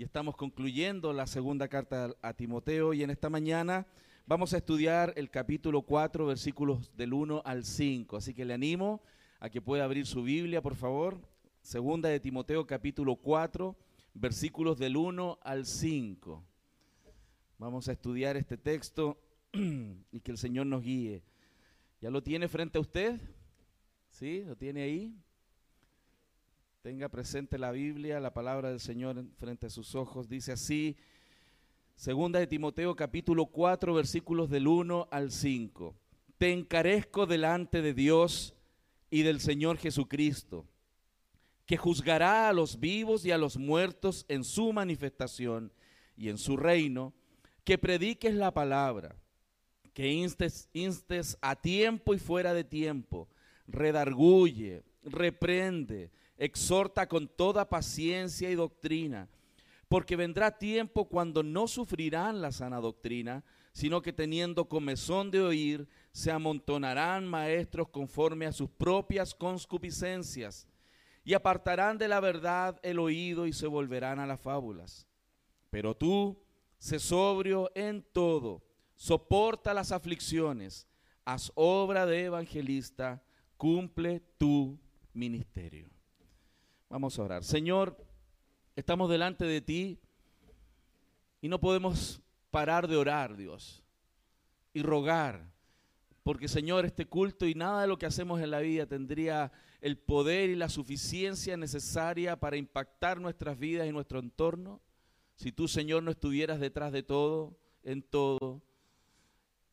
y estamos concluyendo la segunda carta a Timoteo y en esta mañana vamos a estudiar el capítulo 4, versículos del 1 al 5. Así que le animo a que pueda abrir su Biblia, por favor. Segunda de Timoteo capítulo 4, versículos del 1 al 5. Vamos a estudiar este texto y que el Señor nos guíe. ¿Ya lo tiene frente a usted? ¿Sí? ¿Lo tiene ahí? Tenga presente la Biblia, la palabra del Señor frente a sus ojos. Dice así, segunda de Timoteo capítulo 4 versículos del 1 al 5. Te encarezco delante de Dios y del Señor Jesucristo, que juzgará a los vivos y a los muertos en su manifestación y en su reino, que prediques la palabra, que instes, instes a tiempo y fuera de tiempo, redarguye, reprende, exhorta con toda paciencia y doctrina, porque vendrá tiempo cuando no sufrirán la sana doctrina, sino que teniendo comezón de oír, se amontonarán maestros conforme a sus propias conscupiscencias, y apartarán de la verdad el oído y se volverán a las fábulas. Pero tú, sé sobrio en todo, soporta las aflicciones, haz obra de evangelista, cumple tu ministerio. Vamos a orar. Señor, estamos delante de ti y no podemos parar de orar, Dios, y rogar, porque Señor, este culto y nada de lo que hacemos en la vida tendría el poder y la suficiencia necesaria para impactar nuestras vidas y nuestro entorno si tú, Señor, no estuvieras detrás de todo, en todo,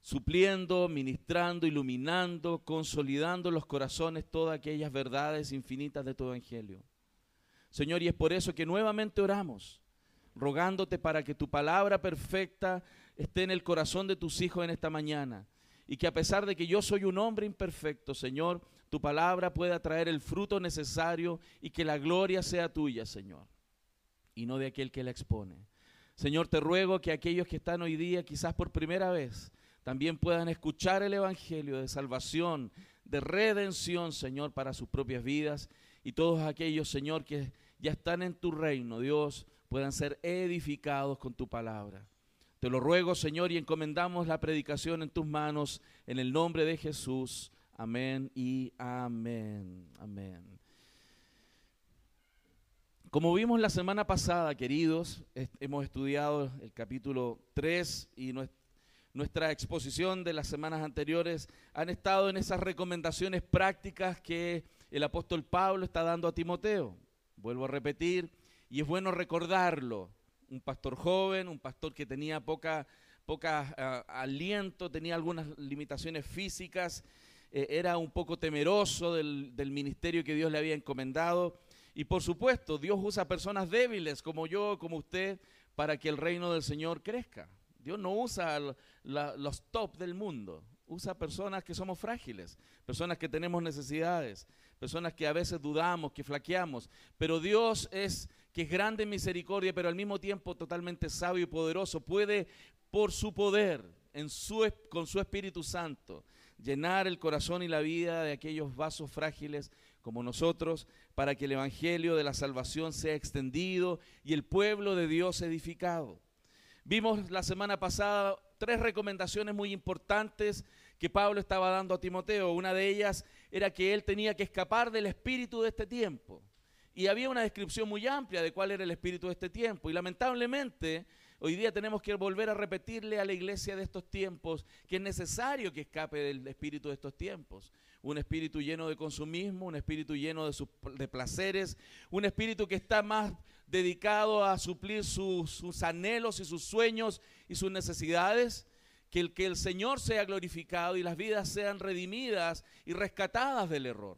supliendo, ministrando, iluminando, consolidando los corazones todas aquellas verdades infinitas de tu Evangelio. Señor, y es por eso que nuevamente oramos, rogándote para que tu palabra perfecta esté en el corazón de tus hijos en esta mañana. Y que a pesar de que yo soy un hombre imperfecto, Señor, tu palabra pueda traer el fruto necesario y que la gloria sea tuya, Señor, y no de aquel que la expone. Señor, te ruego que aquellos que están hoy día, quizás por primera vez, también puedan escuchar el Evangelio de salvación, de redención, Señor, para sus propias vidas. Y todos aquellos, Señor, que ya están en tu reino, Dios, puedan ser edificados con tu palabra. Te lo ruego, Señor, y encomendamos la predicación en tus manos, en el nombre de Jesús. Amén y amén. Amén. Como vimos la semana pasada, queridos, hemos estudiado el capítulo 3 y nuestra exposición de las semanas anteriores han estado en esas recomendaciones prácticas que el apóstol Pablo está dando a Timoteo. Vuelvo a repetir, y es bueno recordarlo. Un pastor joven, un pastor que tenía poca, poca ah, aliento, tenía algunas limitaciones físicas, eh, era un poco temeroso del, del ministerio que Dios le había encomendado. Y por supuesto, Dios usa personas débiles como yo, como usted, para que el reino del Señor crezca. Dios no usa los top del mundo, usa personas que somos frágiles, personas que tenemos necesidades, personas que a veces dudamos, que flaqueamos, pero Dios es que es grande en misericordia, pero al mismo tiempo totalmente sabio y poderoso, puede por su poder, en su, con su Espíritu Santo, llenar el corazón y la vida de aquellos vasos frágiles como nosotros, para que el Evangelio de la salvación sea extendido y el pueblo de Dios edificado. Vimos la semana pasada tres recomendaciones muy importantes que Pablo estaba dando a Timoteo. Una de ellas era que él tenía que escapar del espíritu de este tiempo. Y había una descripción muy amplia de cuál era el espíritu de este tiempo. Y lamentablemente hoy día tenemos que volver a repetirle a la iglesia de estos tiempos que es necesario que escape del espíritu de estos tiempos. Un espíritu lleno de consumismo, un espíritu lleno de, de placeres, un espíritu que está más dedicado a suplir sus, sus anhelos y sus sueños y sus necesidades que el, que el Señor sea glorificado y las vidas sean redimidas y rescatadas del error.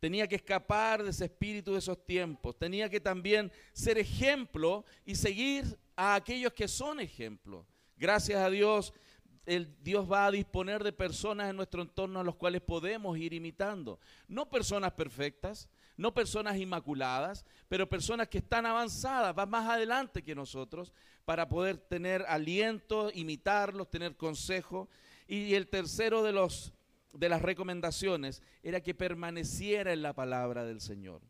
Tenía que escapar de ese espíritu de esos tiempos. Tenía que también ser ejemplo y seguir a aquellos que son ejemplo. Gracias a Dios, el Dios va a disponer de personas en nuestro entorno a los cuales podemos ir imitando. No personas perfectas, no personas inmaculadas, pero personas que están avanzadas, van más adelante que nosotros, para poder tener aliento, imitarlos, tener consejo. Y el tercero de, los, de las recomendaciones era que permaneciera en la palabra del Señor.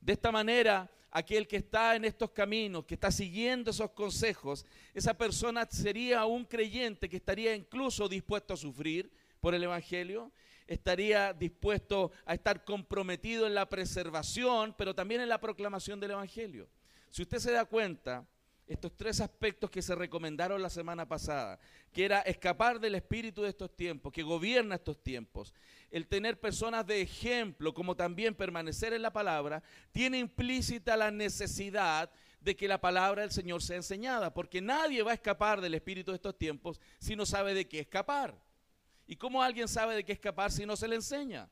De esta manera, aquel que está en estos caminos, que está siguiendo esos consejos, esa persona sería un creyente que estaría incluso dispuesto a sufrir por el Evangelio, estaría dispuesto a estar comprometido en la preservación, pero también en la proclamación del Evangelio. Si usted se da cuenta, estos tres aspectos que se recomendaron la semana pasada, que era escapar del espíritu de estos tiempos, que gobierna estos tiempos, el tener personas de ejemplo, como también permanecer en la palabra, tiene implícita la necesidad de que la palabra del Señor sea enseñada, porque nadie va a escapar del espíritu de estos tiempos si no sabe de qué escapar. ¿Y cómo alguien sabe de qué escapar si no se le enseña?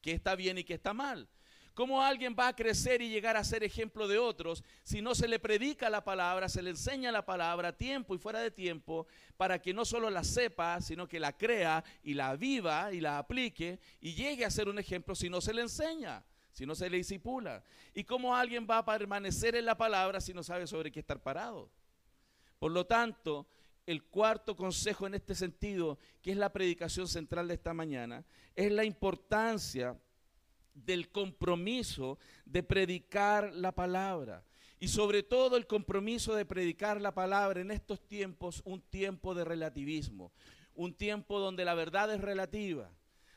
¿Qué está bien y qué está mal? ¿Cómo alguien va a crecer y llegar a ser ejemplo de otros si no se le predica la palabra, se le enseña la palabra a tiempo y fuera de tiempo para que no solo la sepa, sino que la crea y la viva y la aplique y llegue a ser un ejemplo si no se le enseña, si no se le disipula? ¿Y cómo alguien va a permanecer en la palabra si no sabe sobre qué estar parado? Por lo tanto, el cuarto consejo en este sentido, que es la predicación central de esta mañana, es la importancia del compromiso de predicar la palabra. Y sobre todo el compromiso de predicar la palabra en estos tiempos, un tiempo de relativismo, un tiempo donde la verdad es relativa,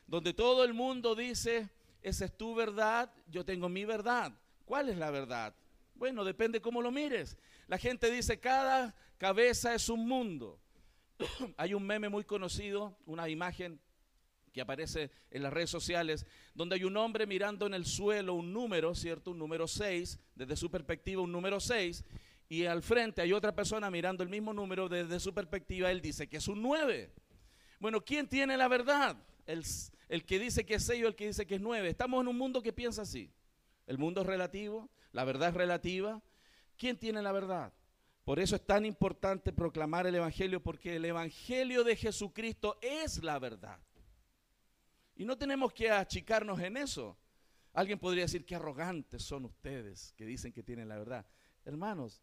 donde todo el mundo dice, esa es tu verdad, yo tengo mi verdad. ¿Cuál es la verdad? Bueno, depende cómo lo mires. La gente dice, cada cabeza es un mundo. Hay un meme muy conocido, una imagen que aparece en las redes sociales, donde hay un hombre mirando en el suelo un número, ¿cierto? Un número 6, desde su perspectiva un número 6, y al frente hay otra persona mirando el mismo número desde su perspectiva, él dice que es un 9. Bueno, ¿quién tiene la verdad? El, el que dice que es 6 o el que dice que es 9. Estamos en un mundo que piensa así. El mundo es relativo, la verdad es relativa. ¿Quién tiene la verdad? Por eso es tan importante proclamar el Evangelio, porque el Evangelio de Jesucristo es la verdad. Y no tenemos que achicarnos en eso. Alguien podría decir, qué arrogantes son ustedes que dicen que tienen la verdad. Hermanos,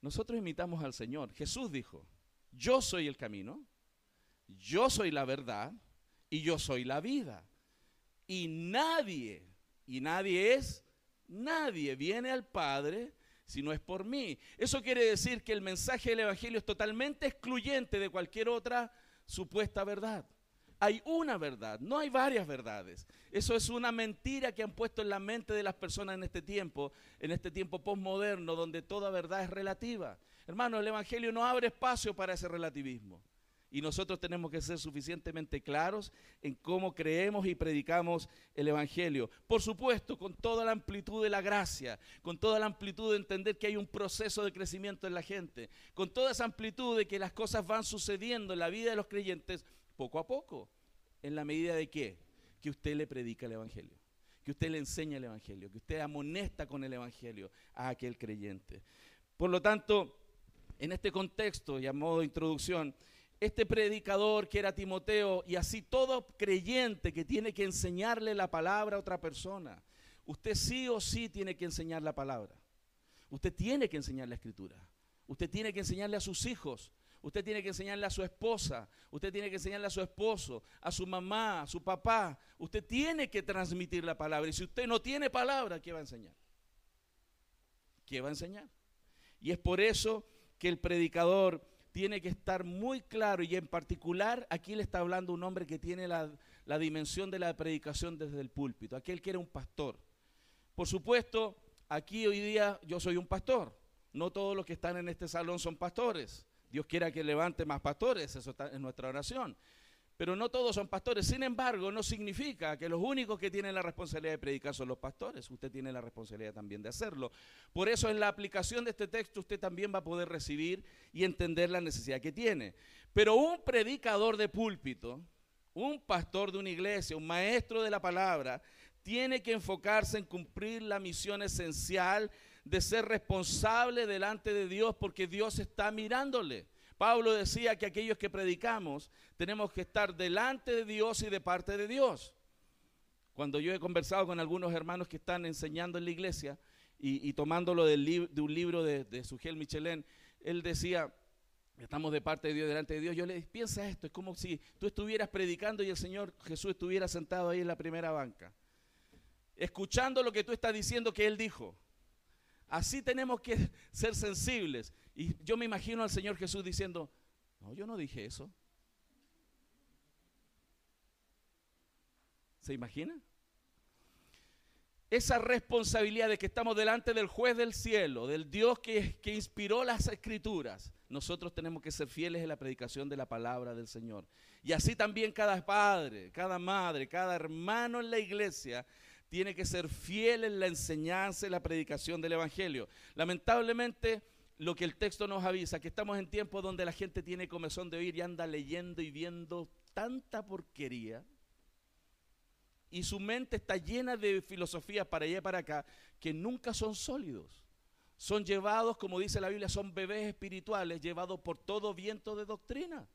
nosotros imitamos al Señor. Jesús dijo, yo soy el camino, yo soy la verdad y yo soy la vida. Y nadie, y nadie es, nadie viene al Padre si no es por mí. Eso quiere decir que el mensaje del Evangelio es totalmente excluyente de cualquier otra supuesta verdad. Hay una verdad, no hay varias verdades. Eso es una mentira que han puesto en la mente de las personas en este tiempo, en este tiempo postmoderno, donde toda verdad es relativa. Hermano, el Evangelio no abre espacio para ese relativismo. Y nosotros tenemos que ser suficientemente claros en cómo creemos y predicamos el Evangelio. Por supuesto, con toda la amplitud de la gracia, con toda la amplitud de entender que hay un proceso de crecimiento en la gente, con toda esa amplitud de que las cosas van sucediendo en la vida de los creyentes poco a poco. ¿En la medida de qué? Que usted le predica el Evangelio, que usted le enseña el Evangelio, que usted amonesta con el Evangelio a aquel creyente. Por lo tanto, en este contexto y a modo de introducción, este predicador que era Timoteo y así todo creyente que tiene que enseñarle la palabra a otra persona. Usted sí o sí tiene que enseñar la palabra. Usted tiene que enseñar la escritura. Usted tiene que enseñarle a sus hijos. Usted tiene que enseñarle a su esposa. Usted tiene que enseñarle a su esposo, a su mamá, a su papá. Usted tiene que transmitir la palabra. Y si usted no tiene palabra, ¿qué va a enseñar? ¿Qué va a enseñar? Y es por eso que el predicador tiene que estar muy claro y en particular aquí le está hablando un hombre que tiene la, dimensión de la predicación desde el púlpito, aquel que era un pastor. Por supuesto, aquí hoy día yo soy un pastor, no todos los que están en este salón son pastores. Dios quiera que levante más pastores, eso está en nuestra oración pero no todos son pastores. Sin embargo, no significa que los únicos que tienen la responsabilidad de predicar son los pastores. Usted tiene la responsabilidad también de hacerlo. Por eso en la aplicación de este texto usted también va a poder recibir y entender la necesidad que tiene. Pero un predicador de púlpito, un pastor de una iglesia, un maestro de la palabra, tiene que enfocarse en cumplir la misión esencial de ser responsable delante de Dios porque Dios está mirándole. Pablo decía que aquellos que predicamos tenemos que estar delante de Dios y de parte de Dios. Cuando yo he conversado con algunos hermanos que están enseñando en la iglesia y, tomándolo de un libro de, de Sugel Michelén, él decía, estamos de parte de Dios, delante de Dios. Yo le dije, piensa esto, es como si tú estuvieras predicando y el Señor Jesús estuviera sentado ahí en la primera banca, escuchando lo que tú estás diciendo que Él dijo. Así tenemos que ser sensibles. Y yo me imagino al Señor Jesús diciendo, no, yo no dije eso. ¿Se imagina? Esa responsabilidad de que estamos delante del juez del cielo, del Dios que, que inspiró las escrituras, nosotros tenemos que ser fieles en la predicación de la palabra del Señor. Y así también cada padre, cada madre, cada hermano en la iglesia tiene que ser fiel en la enseñanza y la predicación del Evangelio. Lamentablemente, lo que el texto nos avisa, que estamos en tiempos donde la gente tiene comezón de oír y anda leyendo y viendo tanta porquería, y su mente está llena de filosofías para allá y para acá que nunca son sólidos. Son llevados, como dice la Biblia, son bebés espirituales llevados por todo viento de doctrina.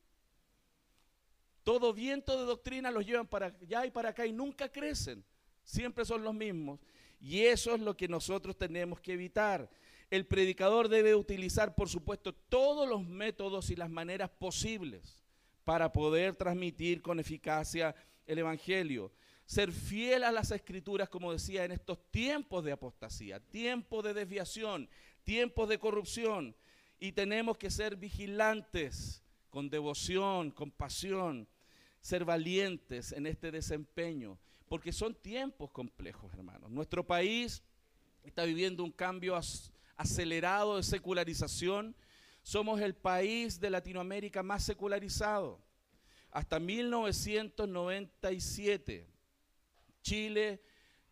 Todo viento de doctrina los llevan para allá y para acá y nunca crecen. Siempre son los mismos. Y eso es lo que nosotros tenemos que evitar. El predicador debe utilizar, por supuesto, todos los métodos y las maneras posibles para poder transmitir con eficacia el Evangelio ser fiel a las escrituras, como decía, en estos tiempos de apostasía, tiempos de desviación, tiempos de corrupción. Y tenemos que ser vigilantes con devoción, con pasión, ser valientes en este desempeño, porque son tiempos complejos, hermanos. Nuestro país está viviendo un cambio acelerado de secularización. Somos el país de Latinoamérica más secularizado. Hasta 1997 Chile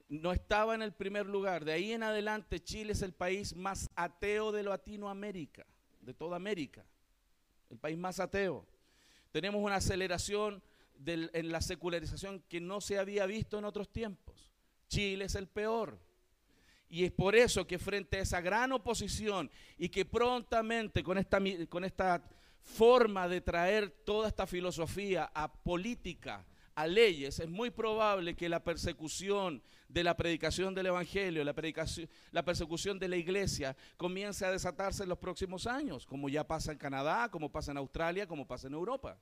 no estaba en el primer lugar. De ahí en adelante Chile es el país más ateo de Latinoamérica, de toda América. El país más ateo. Tenemos una aceleración en la secularización que no se había visto en otros tiempos. Chile es el peor. Y es por eso que frente a esa gran oposición y que prontamente con esta, con esta forma de traer toda esta filosofía a política, a leyes, es muy probable que la persecución de la predicación del Evangelio, la, la persecución de la iglesia comience a desatarse en los próximos años, como ya pasa en Canadá, como pasa en Australia, como pasa en Europa.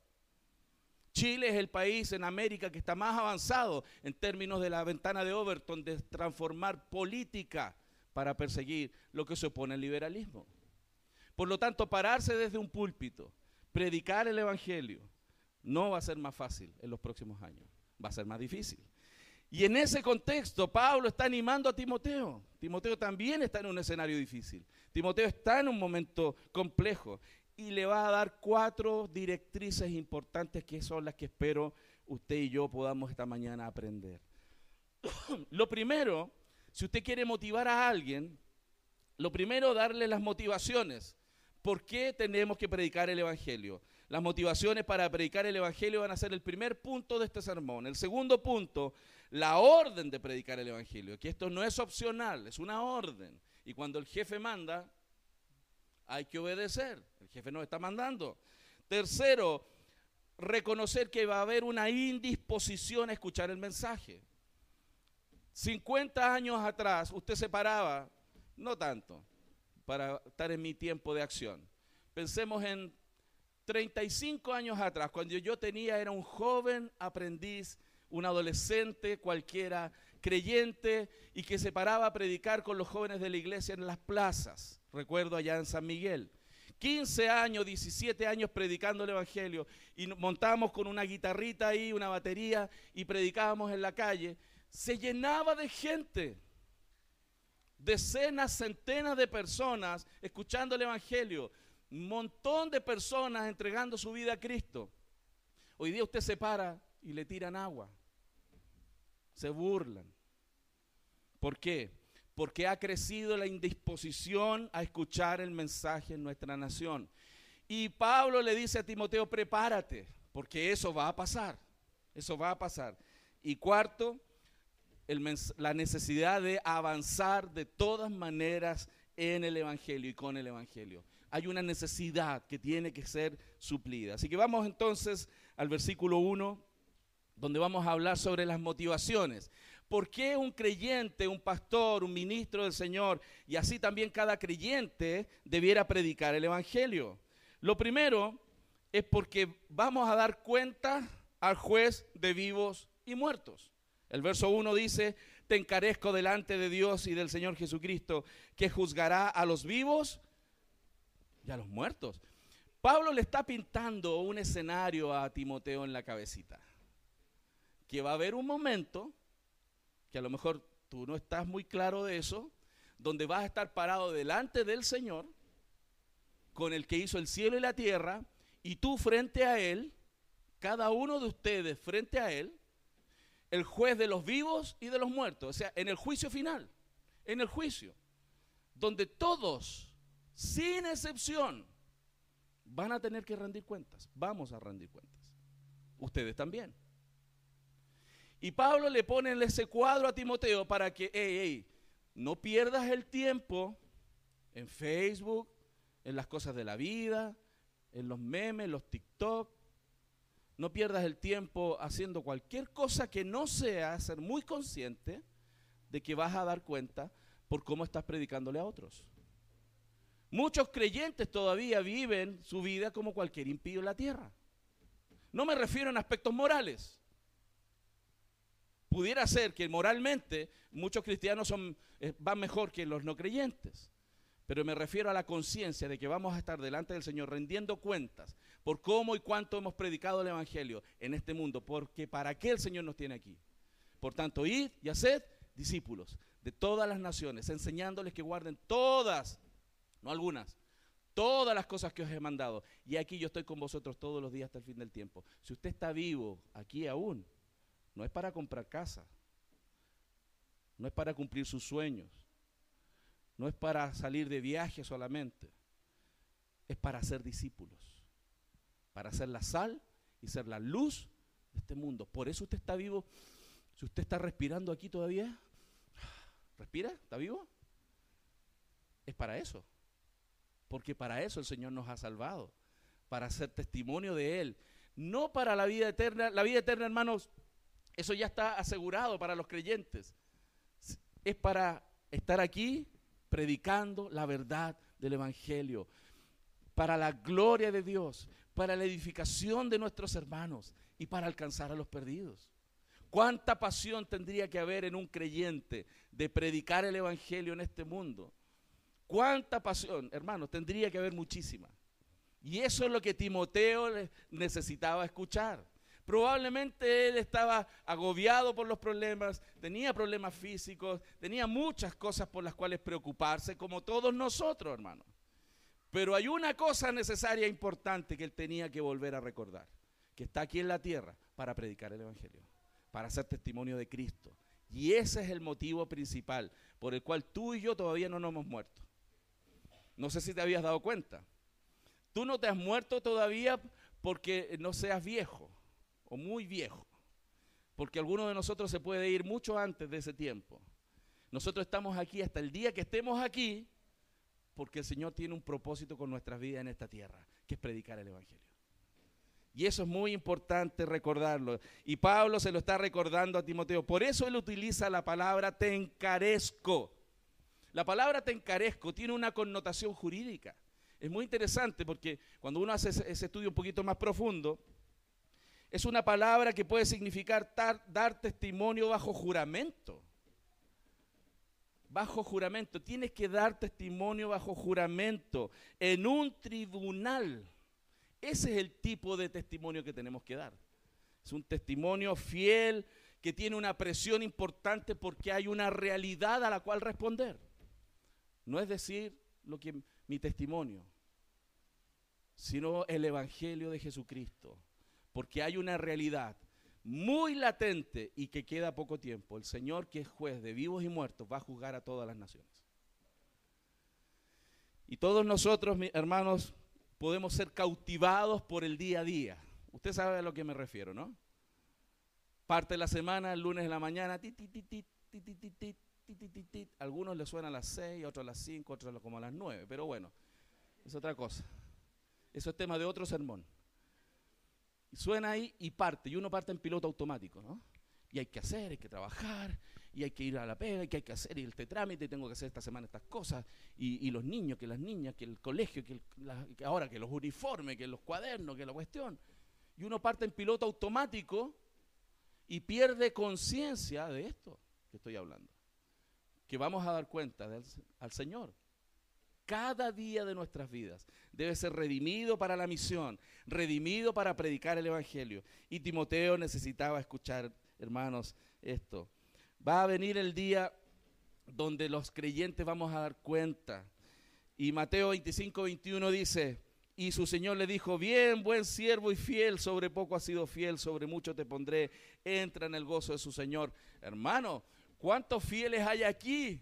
Chile es el país en América que está más avanzado en términos de la ventana de Overton de transformar política para perseguir lo que se opone al liberalismo. Por lo tanto, pararse desde un púlpito, predicar el Evangelio, no va a ser más fácil en los próximos años, va a ser más difícil. Y en ese contexto, Pablo está animando a Timoteo. Timoteo también está en un escenario difícil. Timoteo está en un momento complejo y le va a dar cuatro directrices importantes que son las que espero usted y yo podamos esta mañana aprender. lo primero, si usted quiere motivar a alguien, lo primero darle las motivaciones. ¿Por qué tenemos que predicar el Evangelio? Las motivaciones para predicar el Evangelio van a ser el primer punto de este sermón. El segundo punto, la orden de predicar el Evangelio, que esto no es opcional, es una orden. Y cuando el jefe manda, hay que obedecer. El jefe nos está mandando. Tercero, reconocer que va a haber una indisposición a escuchar el mensaje. 50 años atrás usted se paraba, no tanto, para estar en mi tiempo de acción. Pensemos en 35 años atrás, cuando yo tenía, era un joven aprendiz, un adolescente cualquiera, creyente y que se paraba a predicar con los jóvenes de la iglesia en las plazas. Recuerdo allá en San Miguel. 15 años, 17 años predicando el Evangelio y montábamos con una guitarrita ahí, una batería y predicábamos en la calle. Se llenaba de gente decenas, centenas de personas escuchando el Evangelio un montón de personas entregando su vida a Cristo. Hoy día usted se para y le tiran agua. Se burlan. ¿Por qué? Porque ha crecido la indisposición a escuchar el mensaje en nuestra nación. Y Pablo le dice a Timoteo, prepárate, porque eso va a pasar. Eso va a pasar. Y cuarto, la necesidad de avanzar de todas maneras en el Evangelio y con el Evangelio hay una necesidad que tiene que ser suplida. Así que vamos entonces al versículo 1, donde vamos a hablar sobre las motivaciones. ¿Por qué un creyente, un pastor, un ministro del Señor y así también cada creyente debiera predicar el Evangelio? Lo primero es porque vamos a dar cuenta al juez de vivos y muertos. El verso 1 dice, te encarezco delante de Dios y del Señor Jesucristo, que juzgará a los vivos y a los muertos. Pablo le está pintando un escenario a Timoteo en la cabecita, que va a haber un momento, que a lo mejor tú no estás muy claro de eso, donde vas a estar parado delante del Señor, con el que hizo el cielo y la tierra, y tú frente a Él, cada uno de ustedes frente a Él, el juez de los vivos y de los muertos, o sea, en el juicio final, en el juicio, donde todos, sin excepción, van a tener que rendir cuentas, vamos a rendir cuentas, ustedes también. Y Pablo le pone en ese cuadro a Timoteo para que, hey, hey, no pierdas el tiempo en Facebook, en las cosas de la vida, en los memes, los TikTok, no pierdas el tiempo haciendo cualquier cosa que no sea ser muy consciente de que vas a dar cuenta por cómo estás predicándole a otros. Muchos creyentes todavía viven su vida como cualquier impío en la tierra. No me refiero en aspectos morales. Pudiera ser que moralmente muchos cristianos son, eh, van mejor que los no creyentes. Pero me refiero a la conciencia de que vamos a estar delante del Señor rendiendo cuentas por cómo y cuánto hemos predicado el Evangelio en este mundo, porque para qué el Señor nos tiene aquí. Por tanto, id y haced discípulos de todas las naciones, enseñándoles que guarden todas, no algunas, todas las cosas que os he mandado. Y aquí yo estoy con vosotros todos los días hasta el fin del tiempo. Si usted está vivo aquí aún, no es para comprar casa, no es para cumplir sus sueños, no es para salir de viaje solamente, es para ser discípulos, para ser la sal y ser la luz de este mundo. Por eso usted está vivo. Si usted está respirando aquí todavía, ¿respira? ¿Está vivo? Es para eso. Porque para eso el Señor nos ha salvado, para ser testimonio de Él. No para la vida eterna. La vida eterna, hermanos, eso ya está asegurado para los creyentes. Es para estar aquí predicando la verdad del Evangelio, para la gloria de Dios, para la edificación de nuestros hermanos y para alcanzar a los perdidos. ¿Cuánta pasión tendría que haber en un creyente de predicar el Evangelio en este mundo? ¿Cuánta pasión, hermanos? Tendría que haber muchísima. Y eso es lo que Timoteo necesitaba escuchar. Probablemente él estaba agobiado por los problemas, tenía problemas físicos, tenía muchas cosas por las cuales preocuparse, como todos nosotros, hermano. Pero hay una cosa necesaria e importante que él tenía que volver a recordar, que está aquí en la tierra para predicar el Evangelio, para hacer testimonio de Cristo. Y ese es el motivo principal por el cual tú y yo todavía no nos hemos muerto. No sé si te habías dado cuenta. Tú no te has muerto todavía porque no seas viejo o muy viejo, porque alguno de nosotros se puede ir mucho antes de ese tiempo. Nosotros estamos aquí hasta el día que estemos aquí, porque el Señor tiene un propósito con nuestras vidas en esta tierra, que es predicar el Evangelio. Y eso es muy importante recordarlo. Y Pablo se lo está recordando a Timoteo. Por eso él utiliza la palabra te encarezco. La palabra te encarezco tiene una connotación jurídica. Es muy interesante porque cuando uno hace ese estudio un poquito más profundo, es una palabra que puede significar dar, testimonio bajo juramento. Bajo juramento. Tienes que dar testimonio bajo juramento en un tribunal. Ese es el tipo de testimonio que tenemos que dar. Es un testimonio fiel que tiene una presión importante porque hay una realidad a la cual responder. No es decir lo que mi testimonio, sino el evangelio de Jesucristo porque hay una realidad muy latente y que queda poco tiempo. El Señor, que es juez de vivos y muertos, va a juzgar a todas las naciones. Y todos nosotros, mis hermanos, podemos ser cautivados por el día a día. Usted sabe a lo que me refiero, ¿no? Parte de la semana, el lunes de la mañana, algunos le suenan a las 6, otros a las 5, otros como a las 9, pero bueno, es otra cosa. Eso es tema de otro sermón suena ahí y parte, y uno parte en piloto automático, ¿no? Y hay que hacer, hay que trabajar, y hay que ir a la pega, y que hay que hacer este trámite, y tengo que hacer esta semana estas cosas, y, los niños, que las niñas, que el colegio, que, ahora que los uniformes, que los cuadernos, que la cuestión. Y uno parte en piloto automático y pierde conciencia de esto que estoy hablando. Que vamos a dar cuenta al Señor. Cada día de nuestras vidas debe ser redimido para la misión, redimido para predicar el Evangelio. Y Timoteo necesitaba escuchar, hermanos, esto. Va a venir el día donde los creyentes vamos a dar cuenta. Y Mateo 25, 21 dice, y su Señor le dijo, bien, buen siervo y fiel, sobre poco has sido fiel, sobre mucho te pondré, entra en el gozo de su Señor. Hermano, ¿cuántos fieles hay aquí?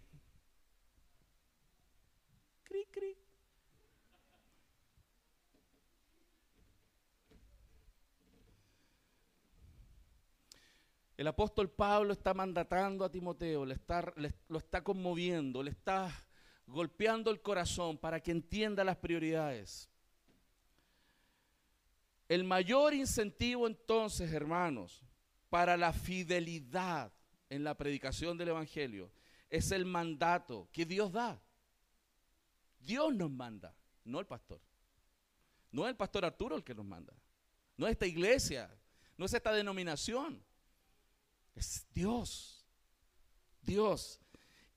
El apóstol Pablo está mandatando a Timoteo, lo está conmoviendo, le está golpeando el corazón para que entienda las prioridades. El mayor incentivo entonces, hermanos, para la fidelidad en la predicación del Evangelio es el mandato que Dios da. Dios nos manda, no el pastor. No es el pastor Arturo el que nos manda. No es esta iglesia, no es esta denominación. Es Dios. Dios.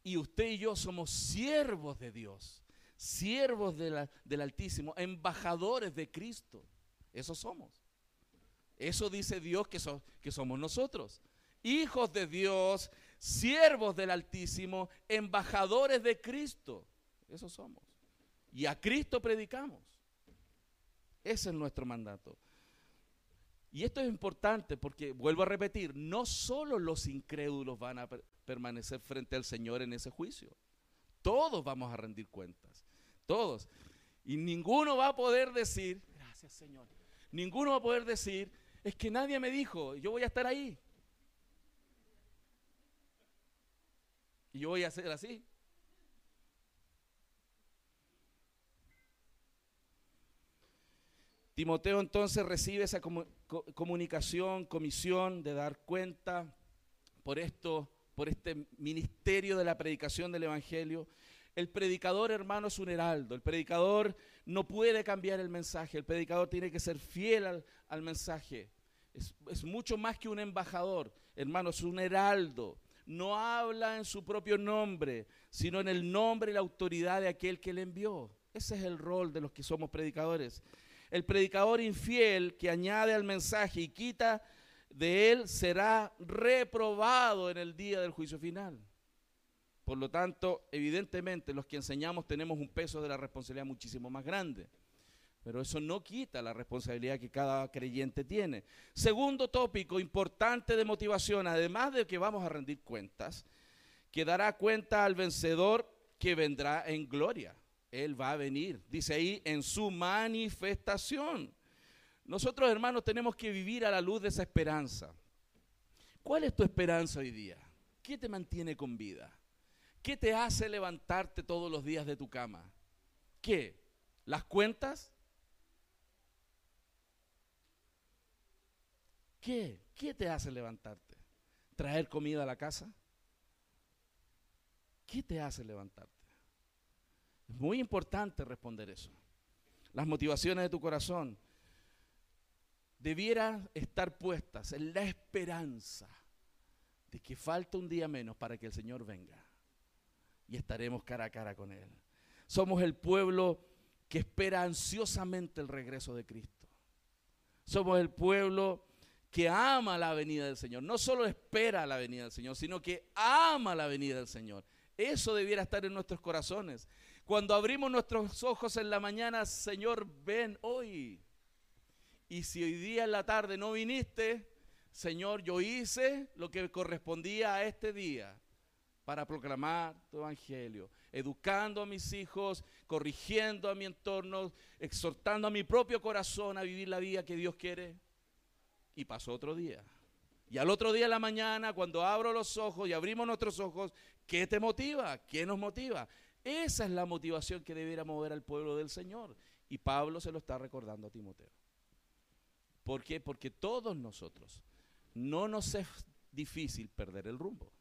Y usted y yo somos siervos de Dios, siervos del Altísimo, embajadores de Cristo. Eso somos. Eso dice Dios que, que somos nosotros. Hijos de Dios, siervos del Altísimo, embajadores de Cristo. Eso somos. Y a Cristo predicamos. Ese es nuestro mandato. Y esto es importante porque, vuelvo a repetir, no solo los incrédulos van a permanecer frente al Señor en ese juicio. Todos vamos a rendir cuentas. Todos. Y ninguno va a poder decir, gracias Señor, Ninguno va a poder decir, es que nadie me dijo, yo voy a estar ahí. Y yo voy a hacer así. Timoteo entonces recibe esa comunicación, comisión de dar cuenta por esto, por este ministerio de la predicación del Evangelio. El predicador, hermano, es un heraldo. El predicador no puede cambiar el mensaje. El predicador tiene que ser fiel al, mensaje. Es, es, mucho más que un embajador, hermano, es un heraldo. No habla en su propio nombre, sino en el nombre y la autoridad de aquel que le envió. Ese es el rol de los que somos predicadores. El predicador infiel que añade al mensaje y quita de él será reprobado en el día del juicio final. Por lo tanto, evidentemente los que enseñamos tenemos un peso de la responsabilidad muchísimo más grande. Pero eso no quita la responsabilidad que cada creyente tiene. Segundo tópico importante de motivación, además de que vamos a rendir cuentas, que dará cuenta al vencedor que vendrá en gloria. Él va a venir, dice ahí, en su manifestación. Nosotros, hermanos, tenemos que vivir a la luz de esa esperanza. ¿Cuál es tu esperanza hoy día? ¿Qué te mantiene con vida? ¿Qué te hace levantarte todos los días de tu cama? ¿Qué? ¿Las cuentas? ¿Qué? ¿Qué te hace levantarte? ¿Traer comida a la casa? ¿Qué te hace levantarte? Es muy importante responder eso. Las motivaciones de tu corazón debieran estar puestas en la esperanza de que falta un día menos para que el Señor venga y estaremos cara a cara con Él. Somos el pueblo que espera ansiosamente el regreso de Cristo. Somos el pueblo que ama la venida del Señor. No solo espera la venida del Señor, sino que ama la venida del Señor. Eso debiera estar en nuestros corazones. Cuando abrimos nuestros ojos en la mañana, Señor, ven hoy. Y si hoy día en la tarde no viniste, Señor, yo hice lo que correspondía a este día para proclamar tu evangelio, educando a mis hijos, corrigiendo a mi entorno, exhortando a mi propio corazón a vivir la vida que Dios quiere. Y pasó otro día. Y al otro día en la mañana, cuando abro los ojos y abrimos nuestros ojos, ¿qué te motiva? ¿Qué nos motiva? Esa es la motivación que debiera mover al pueblo del Señor. Y Pablo se lo está recordando a Timoteo. ¿Por qué? Porque todos nosotros no nos es difícil perder el rumbo.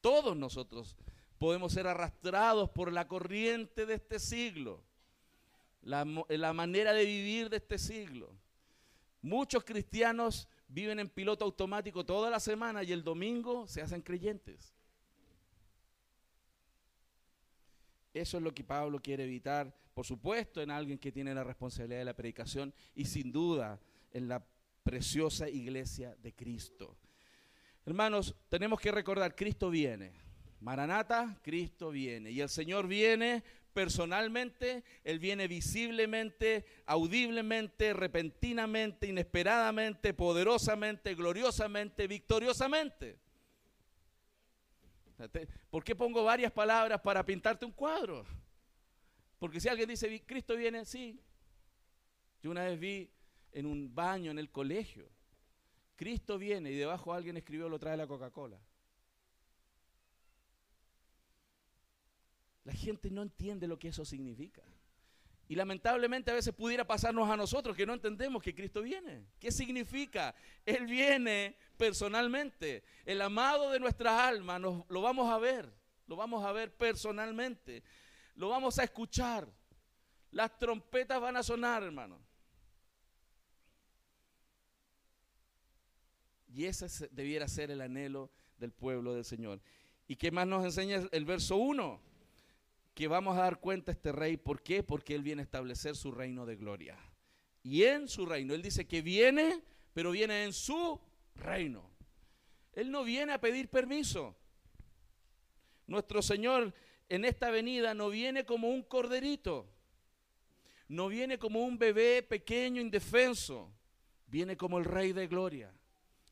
Todos nosotros podemos ser arrastrados por la corriente de este siglo, la, manera de vivir de este siglo. Muchos cristianos viven en piloto automático toda la semana y el domingo se hacen creyentes. Eso es lo que Pablo quiere evitar, por supuesto, en alguien que tiene la responsabilidad de la predicación y sin duda en la preciosa iglesia de Cristo. Hermanos, tenemos que recordar, Cristo viene. Maranata, Cristo viene. Y el Señor viene personalmente, Él viene visiblemente, audiblemente, repentinamente, inesperadamente, poderosamente, gloriosamente, victoriosamente. ¿Por qué pongo varias palabras para pintarte un cuadro? Porque si alguien dice, Cristo viene, sí. Yo una vez vi en un baño en el colegio, Cristo viene y debajo alguien escribió, lo trae la Coca-Cola. La gente no entiende lo que eso significa. Y lamentablemente a veces pudiera pasarnos a nosotros que no entendemos que Cristo viene. ¿Qué significa? Él viene personalmente. El amado de nuestras almas nos, lo vamos a ver. Lo vamos a ver personalmente. Lo vamos a escuchar. Las trompetas van a sonar, hermano. Y ese debiera ser el anhelo del pueblo del Señor. ¿Y qué más nos enseña el verso 1? Que vamos a dar cuenta a este rey. ¿Por qué? Porque él viene a establecer su reino de gloria. Y en su reino, él dice que viene, pero viene en su reino. Él no viene a pedir permiso. Nuestro Señor en esta venida no viene como un corderito, no viene como un bebé pequeño, indefenso, viene como el Rey de Gloria,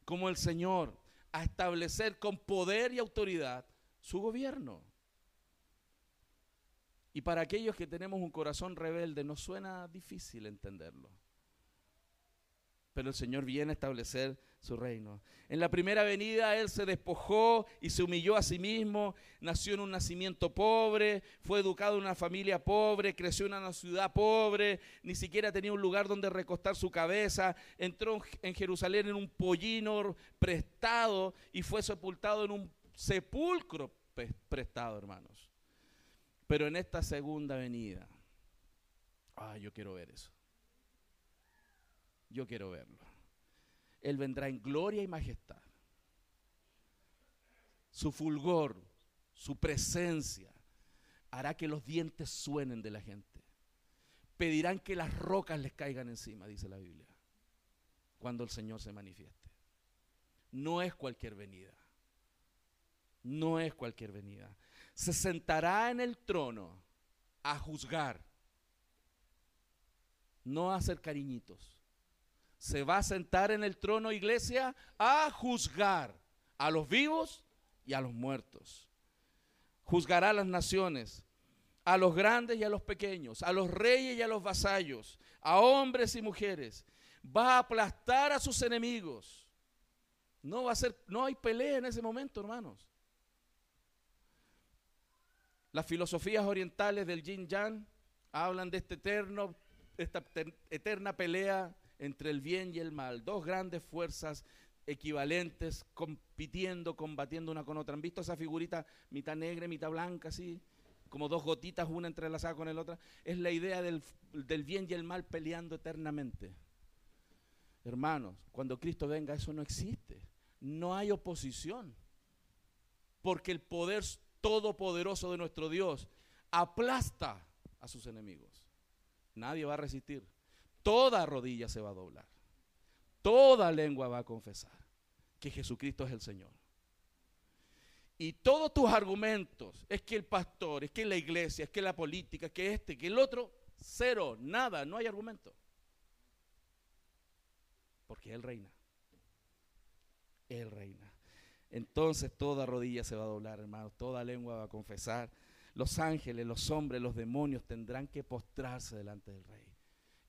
como el Señor, a establecer con poder y autoridad su gobierno. Y para aquellos que tenemos un corazón rebelde nos suena difícil entenderlo. Pero el Señor viene a establecer su reino. En la primera venida Él se despojó y se humilló a sí mismo, nació en un nacimiento pobre, fue educado en una familia pobre, creció en una ciudad pobre, ni siquiera tenía un lugar donde recostar su cabeza, entró en Jerusalén en un pollino prestado y fue sepultado en un sepulcro prestado, hermanos. Pero en esta segunda venida, ah, yo quiero ver eso. Yo quiero verlo. Él vendrá en gloria y majestad. Su fulgor, su presencia, hará que los dientes suenen de la gente. Pedirán que las rocas les caigan encima, dice la Biblia, cuando el Señor se manifieste. No es cualquier venida. No es cualquier venida se sentará en el trono a juzgar, no a hacer cariñitos. Se va a sentar en el trono, iglesia, a juzgar a los vivos y a los muertos. Juzgará a las naciones, a los grandes y a los pequeños, a los reyes y a los vasallos, a hombres y mujeres. Va a aplastar a sus enemigos. No va a ser, no hay pelea en ese momento, hermanos. Las filosofías orientales del yin yang hablan de este eterno, esta eterna pelea entre el bien y el mal, dos grandes fuerzas equivalentes compitiendo, combatiendo una con otra. ¿Han visto esa figurita mitad negra mitad blanca así? Como dos gotitas, una entrelazada con la otra. Es la idea del, del bien y el mal peleando eternamente. Hermanos, cuando Cristo venga eso no existe. No hay oposición. Porque el poder todopoderoso de nuestro Dios aplasta a sus enemigos. Nadie va a resistir. Toda rodilla se va a doblar. Toda lengua va a confesar que Jesucristo es el Señor. Y todos tus argumentos, es que el pastor, es que la iglesia, es que la política, es que este, que el otro, cero, nada, no hay argumento. Porque Él reina. Él reina entonces toda rodilla se va a doblar, hermanos, toda lengua va a confesar. Los ángeles, los hombres, los demonios tendrán que postrarse delante del rey.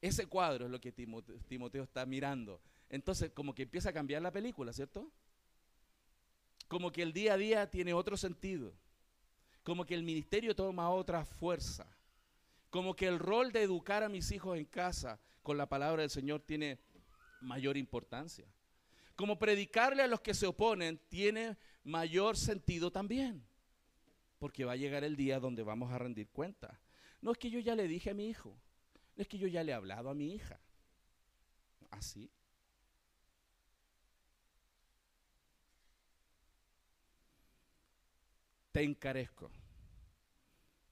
Ese cuadro es lo que Timoteo, está mirando. Entonces, como que empieza a cambiar la película, ¿cierto? Como que el día a día tiene otro sentido. Como que el ministerio toma otra fuerza. Como que el rol de educar a mis hijos en casa con la palabra del Señor tiene mayor importancia como predicarle a los que se oponen, tiene mayor sentido también. Porque va a llegar el día donde vamos a rendir cuenta. No es que yo ya le dije a mi hijo, no es que yo ya le he hablado a mi hija. ¿Ah, Así. Te encarezco,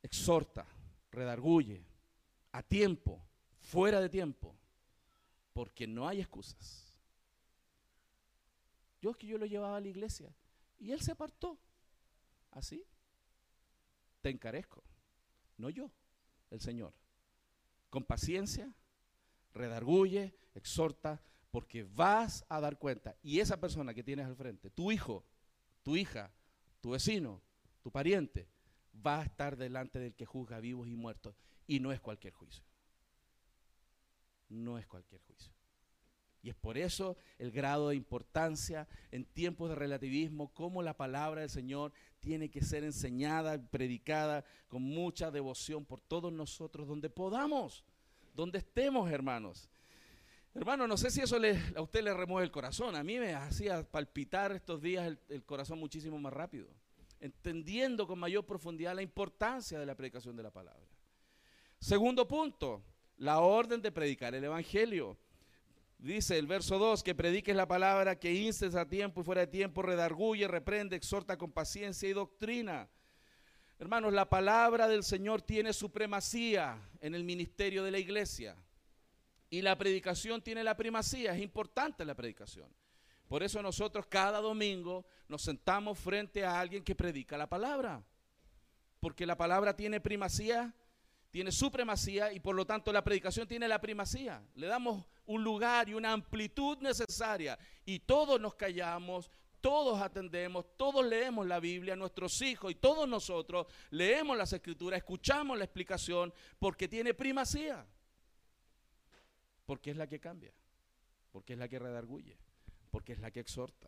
exhorta, redarguye, a tiempo, fuera de tiempo, porque no hay excusas. Que yo lo llevaba a la iglesia y él se apartó. Así. Te encarezco. No yo, el Señor. Con paciencia, redarguye, exhorta, porque vas a dar cuenta. Y esa persona que tienes al frente, tu hijo, tu hija, tu vecino, tu pariente, va a estar delante del que juzga vivos y muertos. Y no es cualquier juicio. No es cualquier juicio. Y es por eso el grado de importancia en tiempos de relativismo, cómo la palabra del Señor tiene que ser enseñada, predicada con mucha devoción por todos nosotros, donde podamos, donde estemos, hermanos. Hermano, no sé si eso a usted le remueve el corazón. A mí me hacía palpitar estos días el, corazón muchísimo más rápido, entendiendo con mayor profundidad la importancia de la predicación de la palabra. Segundo punto, la orden de predicar el Evangelio. Dice el verso 2, que prediques la palabra, que instes a tiempo y fuera de tiempo, redarguye, reprende, exhorta con paciencia y doctrina. Hermanos, la palabra del Señor tiene supremacía en el ministerio de la iglesia. Y la predicación tiene la primacía, es importante la predicación. Por eso nosotros cada domingo nos sentamos frente a alguien que predica la palabra. Porque la palabra tiene primacía, tiene supremacía y por lo tanto la predicación tiene la primacía. Le damos un lugar y una amplitud necesaria y todos nos callamos, todos atendemos, todos leemos la Biblia, nuestros hijos y todos nosotros leemos las escrituras, escuchamos la explicación porque tiene primacía porque es la que cambia, porque es la que redarguye, porque es la que exhorta.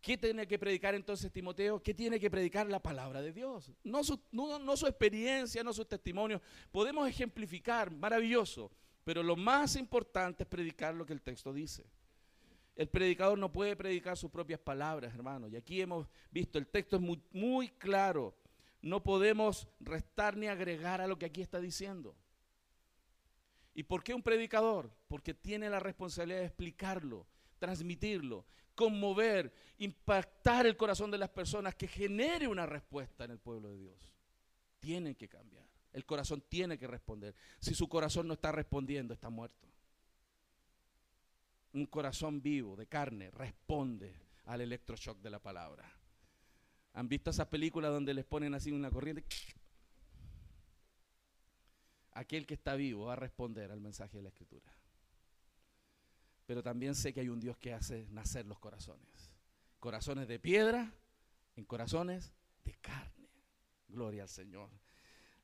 ¿Qué tiene que predicar entonces Timoteo? ¿Qué tiene que predicar la palabra de Dios? No su, no, su experiencia, no sus testimonios. Podemos ejemplificar, maravilloso, pero lo más importante es predicar lo que el texto dice. El predicador no puede predicar sus propias palabras, hermano. Y aquí hemos visto, el texto es muy claro. No podemos restar ni agregar a lo que aquí está diciendo. ¿Y por qué un predicador? Porque tiene la responsabilidad de explicarlo, transmitirlo, conmover, impactar el corazón de las personas, que genere una respuesta en el pueblo de Dios. Tienen que cambiar. El corazón tiene que responder. Si su corazón no está respondiendo, está muerto. Un corazón vivo, de carne, responde al electroshock de la palabra. ¿Han visto esas películas donde les ponen así una corriente? aquel que está vivo va a responder al mensaje de la Escritura. Pero también sé que hay un Dios que hace nacer los corazones. Corazones de piedra en corazones de carne. Gloria al Señor.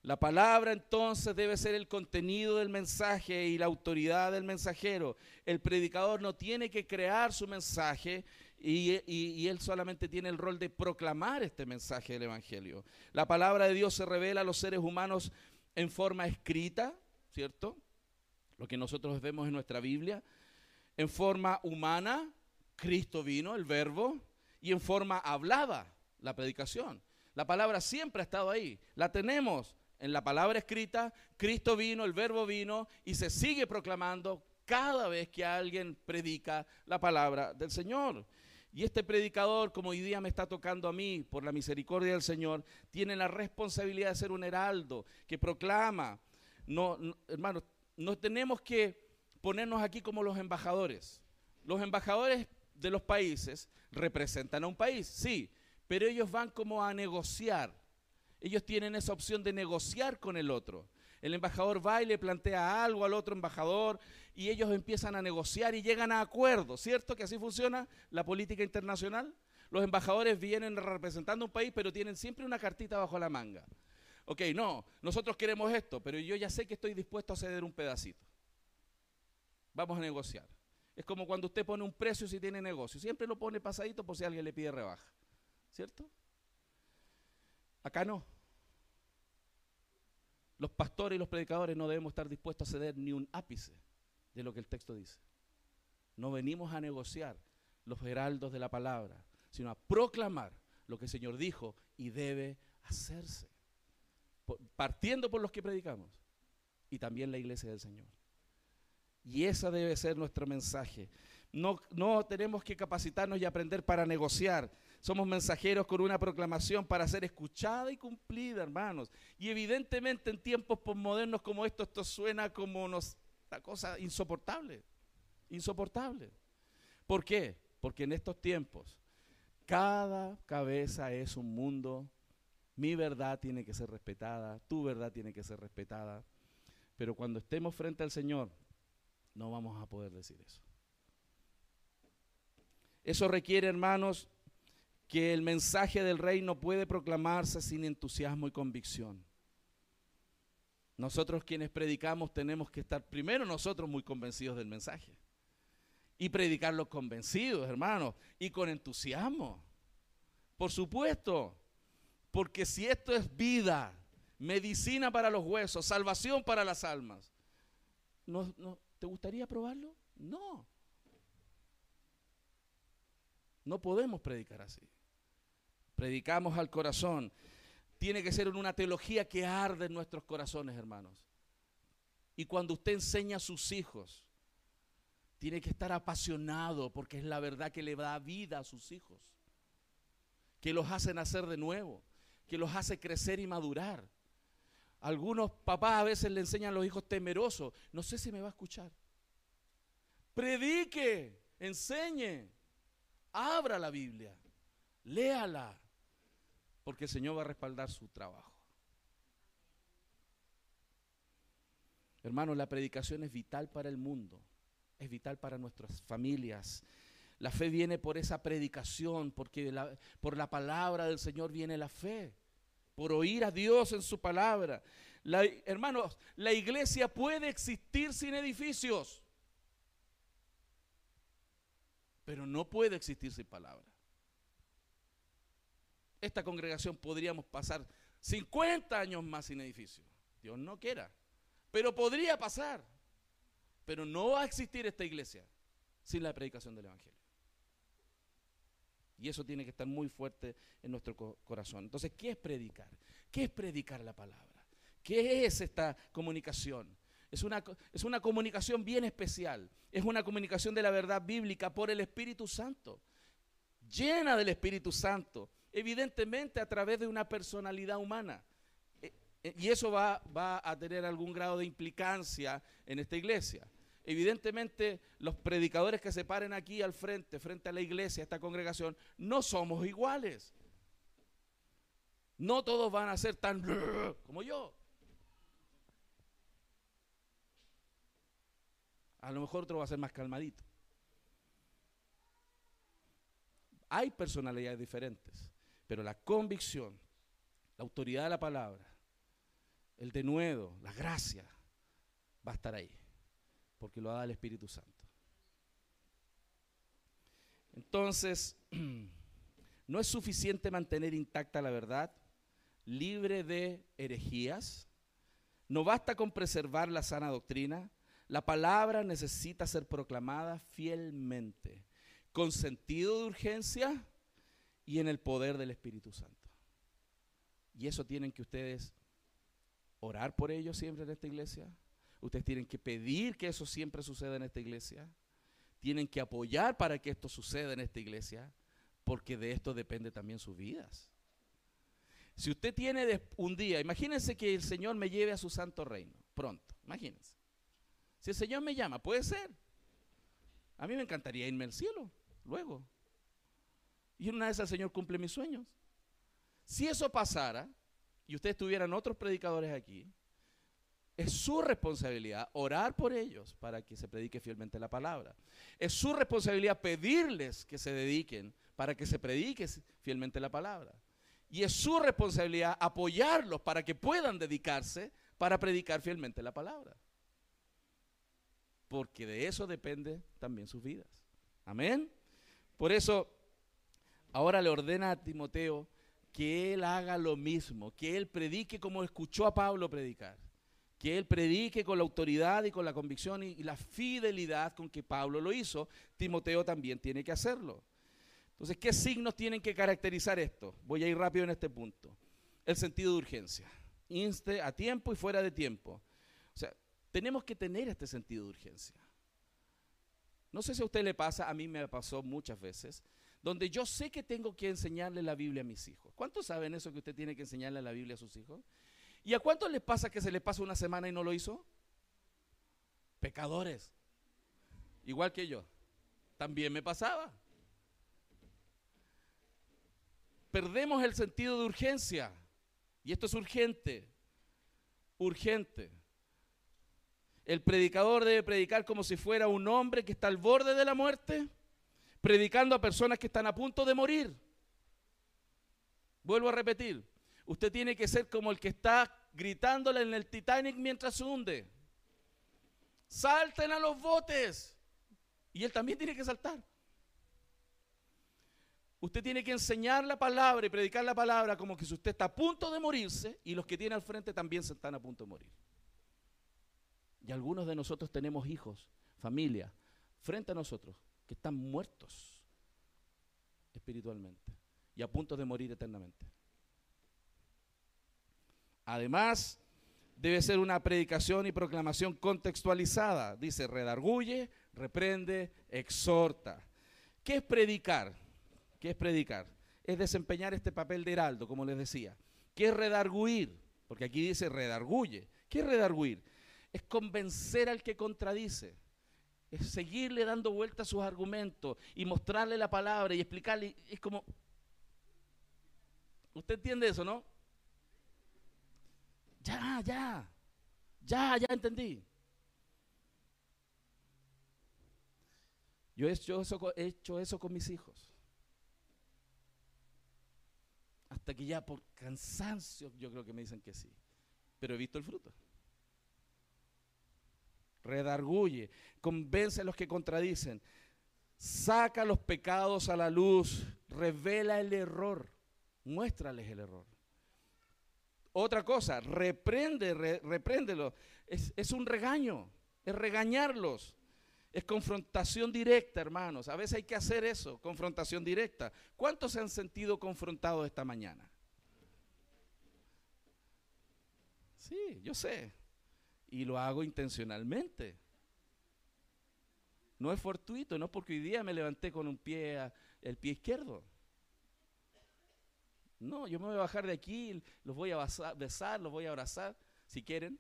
La palabra entonces debe ser el contenido del mensaje y la autoridad del mensajero. El predicador no tiene que crear su mensaje y, él solamente tiene el rol de proclamar este mensaje del Evangelio. La palabra de Dios se revela a los seres humanos en forma escrita, ¿cierto? Lo que nosotros vemos en nuestra Biblia. En forma humana, Cristo vino, el verbo, y en forma hablada, la predicación. La palabra siempre ha estado ahí. La tenemos en la palabra escrita, Cristo vino, el verbo vino, y se sigue proclamando cada vez que alguien predica la palabra del Señor. Y este predicador, como hoy día me está tocando a mí, por la misericordia del Señor, tiene la responsabilidad de ser un heraldo que proclama. No, hermanos, no tenemos que ponernos aquí como los embajadores. Los embajadores de los países representan a un país, sí, pero ellos van como a negociar. Ellos tienen esa opción de negociar con el otro. El embajador va y le plantea algo al otro embajador y ellos empiezan a negociar y llegan a acuerdos, ¿cierto? Que así funciona la política internacional. Los embajadores vienen representando un país, pero tienen siempre una cartita bajo la manga. Ok, no, nosotros queremos esto, pero yo ya sé que estoy dispuesto a ceder un pedacito. Vamos a negociar. Es como cuando usted pone un precio si tiene negocio. Siempre lo pone pasadito por si alguien le pide rebaja. ¿Cierto? Acá no. Los pastores y los predicadores no debemos estar dispuestos a ceder ni un ápice de lo que el texto dice. No venimos a negociar los heraldos de la palabra, sino a proclamar lo que el Señor dijo y debe hacerse. Partiendo por los que predicamos y también la iglesia del Señor. Y ese debe ser nuestro mensaje. No, no tenemos que capacitarnos y aprender para negociar, Somos mensajeros con una proclamación para ser escuchada y cumplida, hermanos. Y evidentemente en tiempos postmodernos como estos, esto suena como una cosa insoportable. Insoportable. ¿Por qué? Porque en estos tiempos cada cabeza es un mundo. Mi verdad tiene que ser respetada, tu verdad tiene que ser respetada. Pero cuando estemos frente al Señor, no vamos a poder decir eso. Eso requiere, hermanos, que el mensaje del reino puede proclamarse sin entusiasmo y convicción. Nosotros quienes predicamos tenemos que estar primero nosotros muy convencidos del mensaje y predicarlo convencidos, hermanos, y con entusiasmo. Por supuesto, porque si esto es vida, medicina para los huesos, salvación para las almas, ¿no, te gustaría probarlo? No. No podemos predicar así. Predicamos al corazón. Tiene que ser una teología que arde en nuestros corazones, hermanos. Y cuando usted enseña a sus hijos, tiene que estar apasionado porque es la verdad que le da vida a sus hijos, que los hace nacer de nuevo, que los hace crecer y madurar. Algunos papás a veces le enseñan a los hijos temerosos, no sé si me va a escuchar. Predique, enseñe, abra la Biblia, léala, porque el Señor va a respaldar su trabajo. Hermanos, la predicación es vital para el mundo es vital para nuestras familias. La fe viene por esa predicación, porque por la palabra del Señor viene la fe, por oír a Dios en su palabra. hermanos, la iglesia puede existir sin edificios, pero no puede existir sin palabra. Esta congregación podríamos pasar 50 años más sin edificio. Dios no quiera, pero podría pasar. Pero no va a existir esta iglesia sin la predicación del Evangelio. Y eso tiene que estar muy fuerte en nuestro corazón. Entonces, ¿qué es predicar? ¿Qué es predicar la palabra? ¿Qué es esta comunicación? Es una, es una comunicación bien especial. Es una comunicación de la verdad bíblica por el Espíritu Santo. Llena del Espíritu Santo. Evidentemente a través de una personalidad humana. E, e, y eso va, va a tener algún grado de implicancia en esta iglesia. Evidentemente, los predicadores que se paren aquí al frente, frente a la iglesia, a esta congregación, no somos iguales. No todos van a ser tan como yo. A lo mejor otro va a ser más calmadito. Hay personalidades diferentes, pero la convicción, la autoridad de la palabra, el denuedo, la gracia, va a estar ahí porque lo da el Espíritu Santo. Entonces, no es suficiente mantener intacta la verdad, libre de herejías. No basta con preservar la sana doctrina. La palabra necesita ser proclamada fielmente, con sentido de urgencia y en el poder del Espíritu Santo. Y eso tienen que ustedes orar por ello siempre en esta iglesia, Ustedes tienen que pedir que eso siempre suceda en esta iglesia. Tienen que apoyar para que esto suceda en esta iglesia, porque de esto depende también sus vidas. Si usted tiene un día, imagínense que el Señor me lleve a su santo reino, pronto, imagínense. Si el Señor me llama, puede ser. A mí me encantaría irme al cielo, luego. Y una vez el Señor cumple mis sueños. Si eso pasara, y ustedes tuvieran otros predicadores aquí, es su responsabilidad orar por ellos para que se predique fielmente la palabra. Es su responsabilidad pedirles que se dediquen para que se predique fielmente la palabra. Y es su responsabilidad apoyarlos para que puedan dedicarse para predicar fielmente la palabra. Porque de eso depende también sus vidas. Amén. Por eso, ahora le ordena a Timoteo que él haga lo mismo, que él predique como escuchó a Pablo predicar que él predique con la autoridad y con la convicción y, la fidelidad con que Pablo lo hizo, Timoteo también tiene que hacerlo. Entonces, ¿qué signos tienen que caracterizar esto? Voy a ir rápido en este punto. El sentido de urgencia. Inste a tiempo y fuera de tiempo. O sea, tenemos que tener este sentido de urgencia. No sé si a usted le pasa, a mí me pasó muchas veces, donde yo sé que tengo que enseñarle la Biblia a mis hijos. ¿Cuántos saben eso que usted tiene que enseñarle la Biblia a sus hijos? ¿Y a cuántos les pasa que se le pasa una semana y no lo hizo? Pecadores. Igual que yo. También me pasaba. Perdemos el sentido de urgencia. Y esto es urgente. Urgente. El predicador debe predicar como si fuera un hombre que está al borde de la muerte, predicando a personas que están a punto de morir. Vuelvo a repetir, usted tiene que ser como el que está gritándole en el Titanic mientras se hunde. Salten a los botes. Y él también tiene que saltar. Usted tiene que enseñar la palabra y predicar la palabra como que si usted está a punto de morirse y los que tiene al frente también se están a punto de morir. Y algunos de nosotros tenemos hijos, familia, frente a nosotros, que están muertos espiritualmente y a punto de morir eternamente. Además, debe ser una predicación y proclamación contextualizada. Dice, redarguye, reprende, exhorta. ¿Qué es predicar? ¿Qué es predicar? Es desempeñar este papel de heraldo, como les decía. ¿Qué es redarguir? Porque aquí dice redarguye. ¿Qué es redarguir? es convencer al que contradice, es seguirle dando vuelta a sus argumentos y mostrarle la palabra y explicarle. Es como, ¿usted entiende eso, no? Ya, ya, ya, ya entendí. Yo he hecho eso, con mis hijos. Hasta que ya por cansancio yo creo que me dicen que sí. Pero he visto el fruto redarguye, convence a los que contradicen, saca los pecados a la luz, revela el error, muéstrales el error. Otra cosa, reprende, repréndelo. Es, es un regaño, es regañarlos. Es confrontación directa, hermanos. A veces hay que hacer eso, confrontación directa. ¿Cuántos se han sentido confrontados esta mañana? Sí, yo sé y lo hago intencionalmente. No es fortuito, no porque hoy día me levanté con un pie, el pie izquierdo. No, yo me voy a bajar de aquí, los voy a besar, los voy a abrazar, si quieren.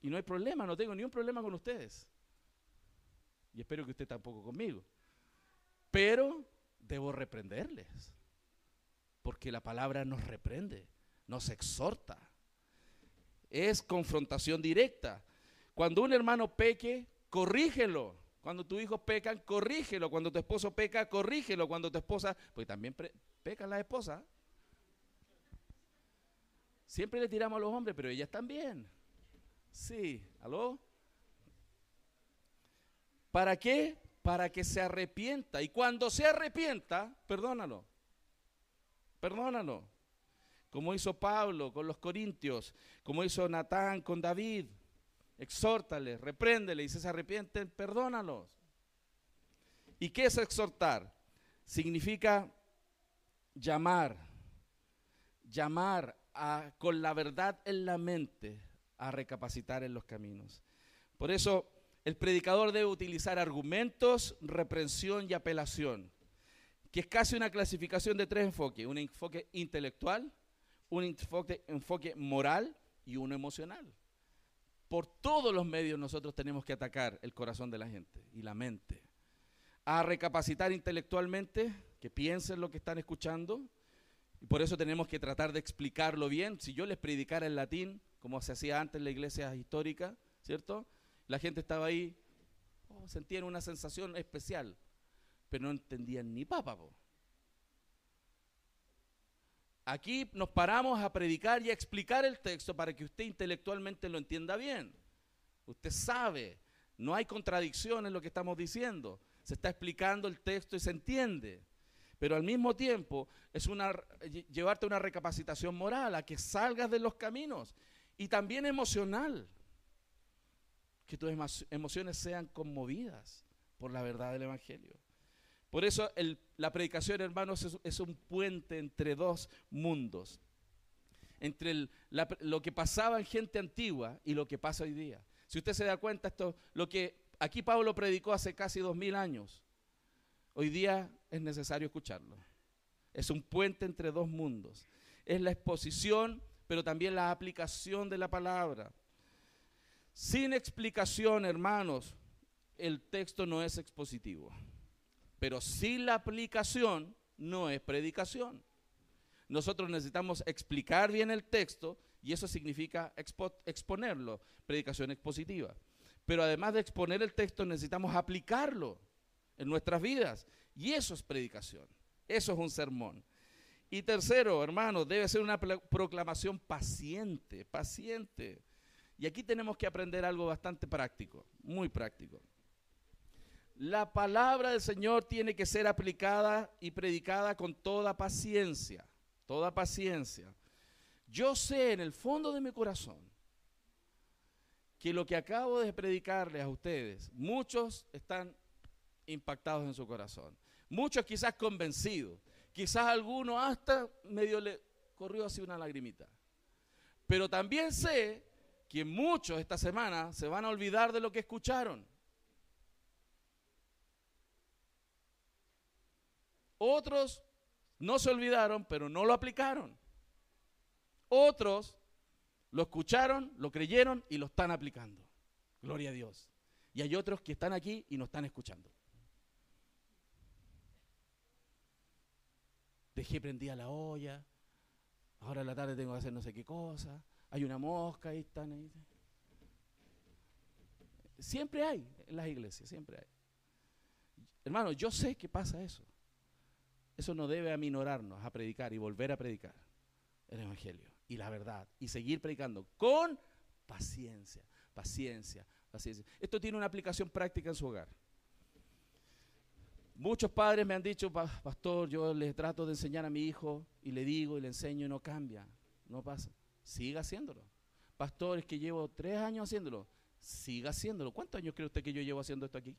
Y no hay problema, no tengo ni un problema con ustedes. Y espero que usted tampoco conmigo. Pero debo reprenderles. Porque la palabra nos reprende, nos exhorta es confrontación directa. Cuando un hermano peque, corrígelo. Cuando tu hijo pecan, corrígelo. Cuando tu esposo peca, corrígelo. Cuando tu esposa, pues también peca la esposa. Siempre le tiramos a los hombres, pero ellas también. Sí, ¿aló? ¿Para qué? Para que se arrepienta. Y cuando se arrepienta, perdónalo. Perdónalo como hizo Pablo con los corintios, como hizo Natán con David. Exhórtale, repréndele y si se arrepienten, perdónalos. ¿Y qué es exhortar? Significa llamar, llamar con la verdad en la mente a recapacitar en los caminos. Por eso el predicador debe utilizar argumentos, reprensión y apelación, que es casi una clasificación de tres enfoques. Un enfoque intelectual, un enfoque, enfoque moral y uno emocional. Por todos los medios nosotros tenemos que atacar el corazón de la gente y la mente. A recapacitar intelectualmente, que piensen lo que están escuchando. Y por eso tenemos que tratar de explicarlo bien. Si yo les predicara en latín, como se hacía antes en la iglesia histórica, ¿cierto? La gente estaba ahí, oh, sentían una sensación especial, pero no entendían ni papa. Aquí nos paramos a predicar y a explicar el texto para que usted intelectualmente lo entienda bien. Usted sabe, no hay contradicción en lo que estamos diciendo. Se está explicando el texto y se entiende. Pero al mismo tiempo es una, llevarte una recapacitación moral, a que salgas de los caminos. Y también emocional. Que tus emociones sean conmovidas por la verdad del Evangelio. Por eso la predicación, hermanos, es, un puente entre dos mundos. Entre lo que pasaba en gente antigua y lo que pasa hoy día. Si usted se da cuenta, esto, lo que aquí Pablo predicó hace casi dos mil años, hoy día es necesario escucharlo. Es un puente entre dos mundos. Es la exposición, pero también la aplicación de la palabra. Sin explicación, hermanos, el texto no es expositivo. Pero sin la aplicación, no es predicación. Nosotros necesitamos explicar bien el texto y eso significa exponerlo, predicación expositiva. Pero además de exponer el texto, necesitamos aplicarlo en nuestras vidas y eso es predicación. Eso es un sermón. Y tercero, hermano, debe ser una proclamación paciente, paciente. Y aquí tenemos que aprender algo bastante práctico, muy práctico. La palabra del Señor tiene que ser aplicada y predicada con toda paciencia, toda paciencia. Yo sé en el fondo de mi corazón que lo que acabo de predicarles a ustedes, muchos están impactados en su corazón. Muchos quizás convencidos, quizás alguno hasta medio le corrió así una lagrimita. Pero también sé que muchos esta semana se van a olvidar de lo que escucharon. Otros no se olvidaron, pero no lo aplicaron. Otros lo escucharon, lo creyeron y lo están aplicando. Gloria a Dios. Y hay otros que están aquí y no están escuchando. Dejé prendida la olla. Ahora en la tarde tengo que hacer no sé qué cosa. Hay una mosca, ahí están ahí. Siempre hay en las iglesias, siempre hay. Hermano, yo sé que pasa eso. Eso no debe aminorarnos a predicar y volver a predicar el Evangelio y la verdad y seguir predicando con paciencia, paciencia, paciencia. Esto tiene una aplicación práctica en su hogar. Muchos padres me han dicho, pastor, yo les trato de enseñar a mi hijo y le digo y le enseño y no cambia, no pasa. Siga haciéndolo. Pastor, es que llevo tres años haciéndolo. Siga haciéndolo. ¿Cuántos años cree usted que yo llevo haciendo esto aquí?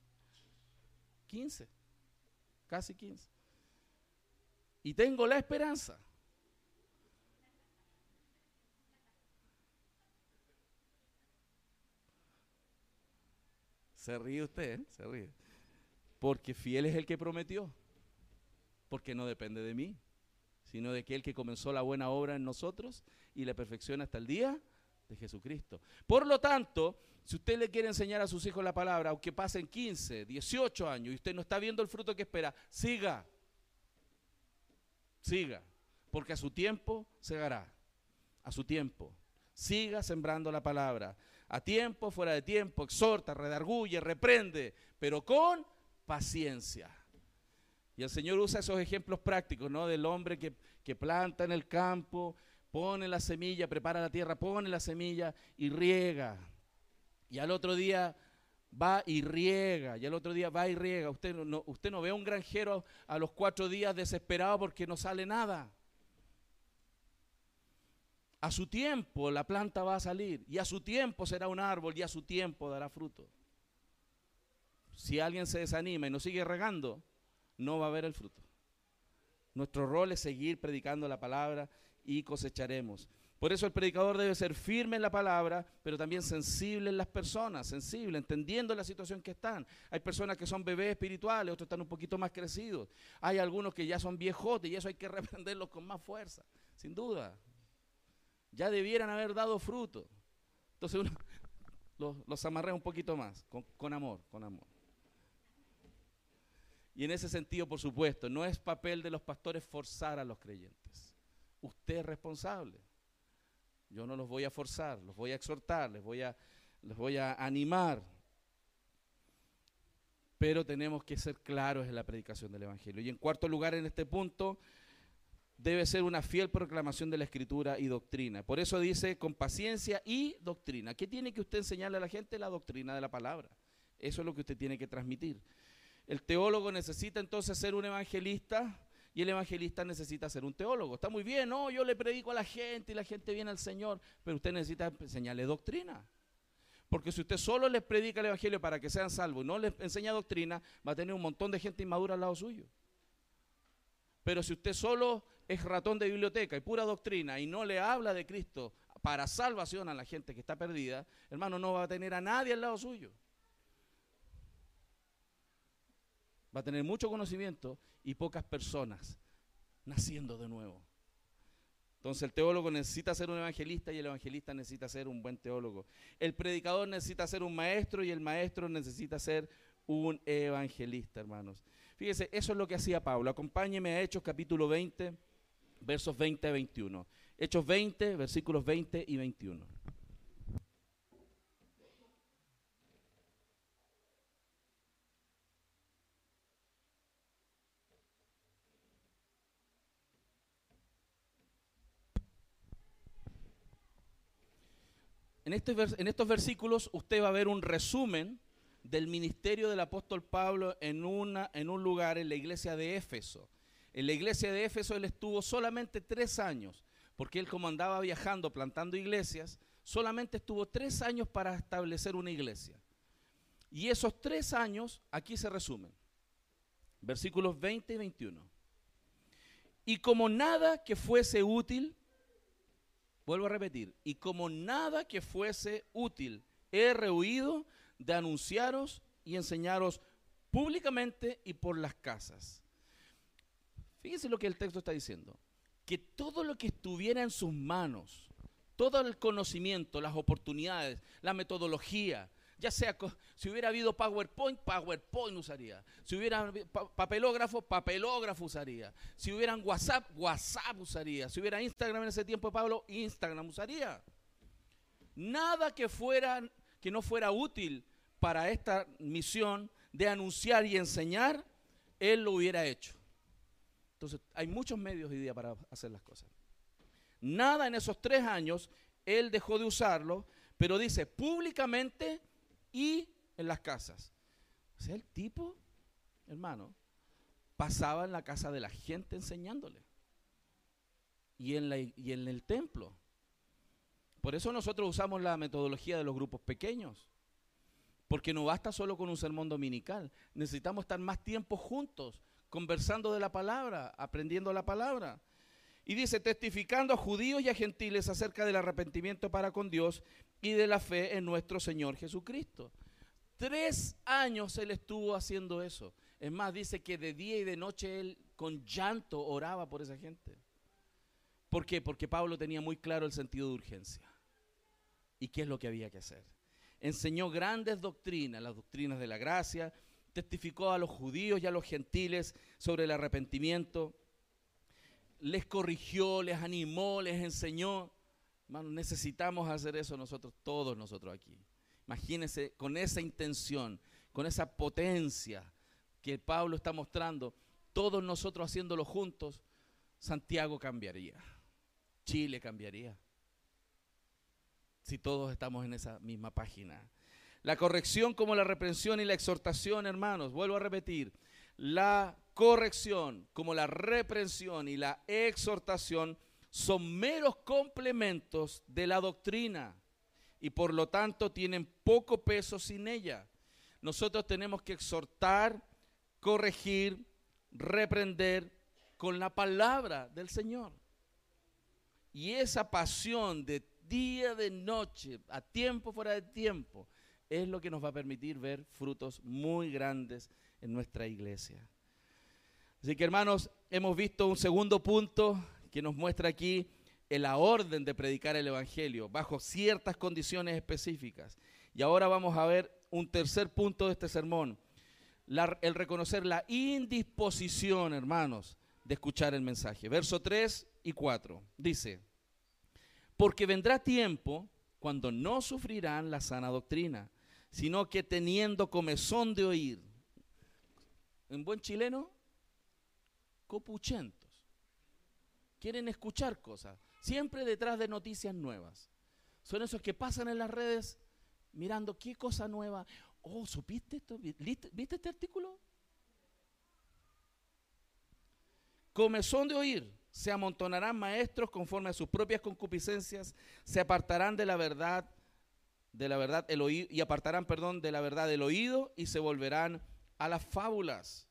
15. Casi 15. Y tengo la esperanza. Se ríe usted, ¿eh? se ríe. Porque fiel es el que prometió. Porque no depende de mí, sino de aquel que comenzó la buena obra en nosotros y la perfecciona hasta el día de Jesucristo. Por lo tanto, si usted le quiere enseñar a sus hijos la palabra, aunque pasen 15, 18 años y usted no está viendo el fruto que espera, siga. Siga. Porque a su tiempo segará. A su tiempo. Siga sembrando la palabra. A tiempo, fuera de tiempo, exhorta, redarguye, reprende, pero con paciencia. Y el Señor usa esos ejemplos prácticos, ¿no? Del hombre que, que planta en el campo, pone la semilla, prepara la tierra, pone la semilla y riega. Y al otro día va y riega, y al otro día va y riega. Usted no, usted no ve a un granjero a los cuatro días desesperado porque no sale nada. A su tiempo la planta va a salir, y a su tiempo será un árbol, y a su tiempo dará fruto si alguien se desanima y no sigue regando, no va a haber el fruto. Nuestro rol es seguir predicando la palabra y cosecharemos. Por eso el predicador debe ser firme en la palabra, pero también sensible en las personas, sensible, entendiendo la situación que están. Hay personas que son bebés espirituales, otros están un poquito más crecidos. Hay algunos que ya son viejotes y eso hay que reprenderlos con más fuerza, sin duda. Ya debieran haber dado fruto. Entonces uno los, los un poquito más, con amor, con amor. Y en ese sentido, por supuesto, no es papel de los pastores forzar a los creyentes. Usted es responsable. Yo no los voy a forzar, los voy a exhortar, les voy a, voy a animar. Pero tenemos que ser claros en la predicación del Evangelio. Y en cuarto lugar, en este punto, debe ser una fiel proclamación de la escritura y doctrina. Por eso dice con paciencia y doctrina. ¿Qué tiene que usted enseñarle a la gente? La doctrina de la palabra. Eso es lo que usted tiene que transmitir. El teólogo necesita entonces ser un evangelista y el evangelista necesita ser un teólogo. Está muy bien, no, yo le predico a la gente y la gente viene al Señor, pero usted necesita enseñarle doctrina. Porque si usted solo les predica el evangelio para que sean salvos y no les enseña doctrina, va a tener un montón de gente inmadura al lado suyo. Pero si usted solo es ratón de biblioteca y pura doctrina y no le habla de Cristo para salvación a la gente que está perdida, hermano, no va a tener a nadie al lado suyo. Va a tener mucho conocimiento y pocas personas naciendo de nuevo. Entonces el teólogo necesita ser un evangelista y el evangelista necesita ser un buen teólogo. El predicador necesita ser un maestro y el maestro necesita ser un evangelista, hermanos. Fíjese, eso es lo que hacía Pablo. Acompáñeme a Hechos capítulo 20, versos 20 a 21. Hechos 20, versículos 20 y 21. En, este en estos versículos usted va a ver un resumen del ministerio del apóstol Pablo en, una, en un lugar, en la iglesia de Éfeso. En la iglesia de Éfeso él estuvo solamente tres años, porque él como andaba viajando, plantando iglesias, solamente estuvo tres años para establecer una iglesia. Y esos tres años aquí se resumen. Versículos 20 y 21. Y como nada que fuese útil Vuelvo a repetir, y como nada que fuese útil, he rehuido de anunciaros y enseñaros públicamente y por las casas. Fíjense lo que el texto está diciendo, que todo lo que estuviera en sus manos, todo el conocimiento, las oportunidades, la metodología, ya sea, si hubiera habido PowerPoint, PowerPoint usaría. Si hubiera papelógrafo, papelógrafo usaría. Si hubieran WhatsApp, WhatsApp usaría. Si hubiera Instagram en ese tiempo, Pablo, Instagram usaría. Nada que fuera, que no fuera útil para esta misión de anunciar y enseñar, él lo hubiera hecho. Entonces, hay muchos medios hoy día para hacer las cosas. Nada en esos tres años, él dejó de usarlo, pero dice públicamente y en las casas. O sea, el tipo, hermano, pasaba en la casa de la gente enseñándole. Y en, la, y en el templo. Por eso nosotros usamos la metodología de los grupos pequeños. Porque no basta solo con un sermón dominical. Necesitamos estar más tiempo juntos, conversando de la palabra, aprendiendo la palabra. Y dice, testificando a judíos y a gentiles acerca del arrepentimiento para con Dios y de la fe en nuestro Señor Jesucristo. Tres años él estuvo haciendo eso. Es más, dice que de día y de noche él con llanto oraba por esa gente. ¿Por qué? Porque Pablo tenía muy claro el sentido de urgencia. ¿Y qué es lo que había que hacer? Enseñó grandes doctrinas, las doctrinas de la gracia, testificó a los judíos y a los gentiles sobre el arrepentimiento, les corrigió, les animó, les enseñó necesitamos hacer eso nosotros, todos nosotros aquí. Imagínense con esa intención, con esa potencia que Pablo está mostrando, todos nosotros haciéndolo juntos, Santiago cambiaría, Chile cambiaría. Si todos estamos en esa misma página. La corrección como la reprensión y la exhortación, hermanos, vuelvo a repetir, la corrección como la reprensión y la exhortación son meros complementos de la doctrina y por lo tanto tienen poco peso sin ella. Nosotros tenemos que exhortar, corregir, reprender con la palabra del Señor. Y esa pasión de día, de noche, a tiempo, fuera de tiempo, es lo que nos va a permitir ver frutos muy grandes en nuestra iglesia. Así que hermanos, hemos visto un segundo punto que nos muestra aquí la orden de predicar el Evangelio bajo ciertas condiciones específicas. Y ahora vamos a ver un tercer punto de este sermón, el reconocer la indisposición, hermanos, de escuchar el mensaje. Verso 3 y 4 dice, porque vendrá tiempo cuando no sufrirán la sana doctrina, sino que teniendo comezón de oír, en buen chileno, copuchento quieren escuchar cosas, siempre detrás de noticias nuevas. Son esos que pasan en las redes mirando qué cosa nueva. Oh, ¿supiste esto? ¿Viste este artículo? Comezón de oír, se amontonarán maestros conforme a sus propias concupiscencias, se apartarán de la verdad, de la verdad el oído, y apartarán, perdón, de la verdad el oído y se volverán a las fábulas.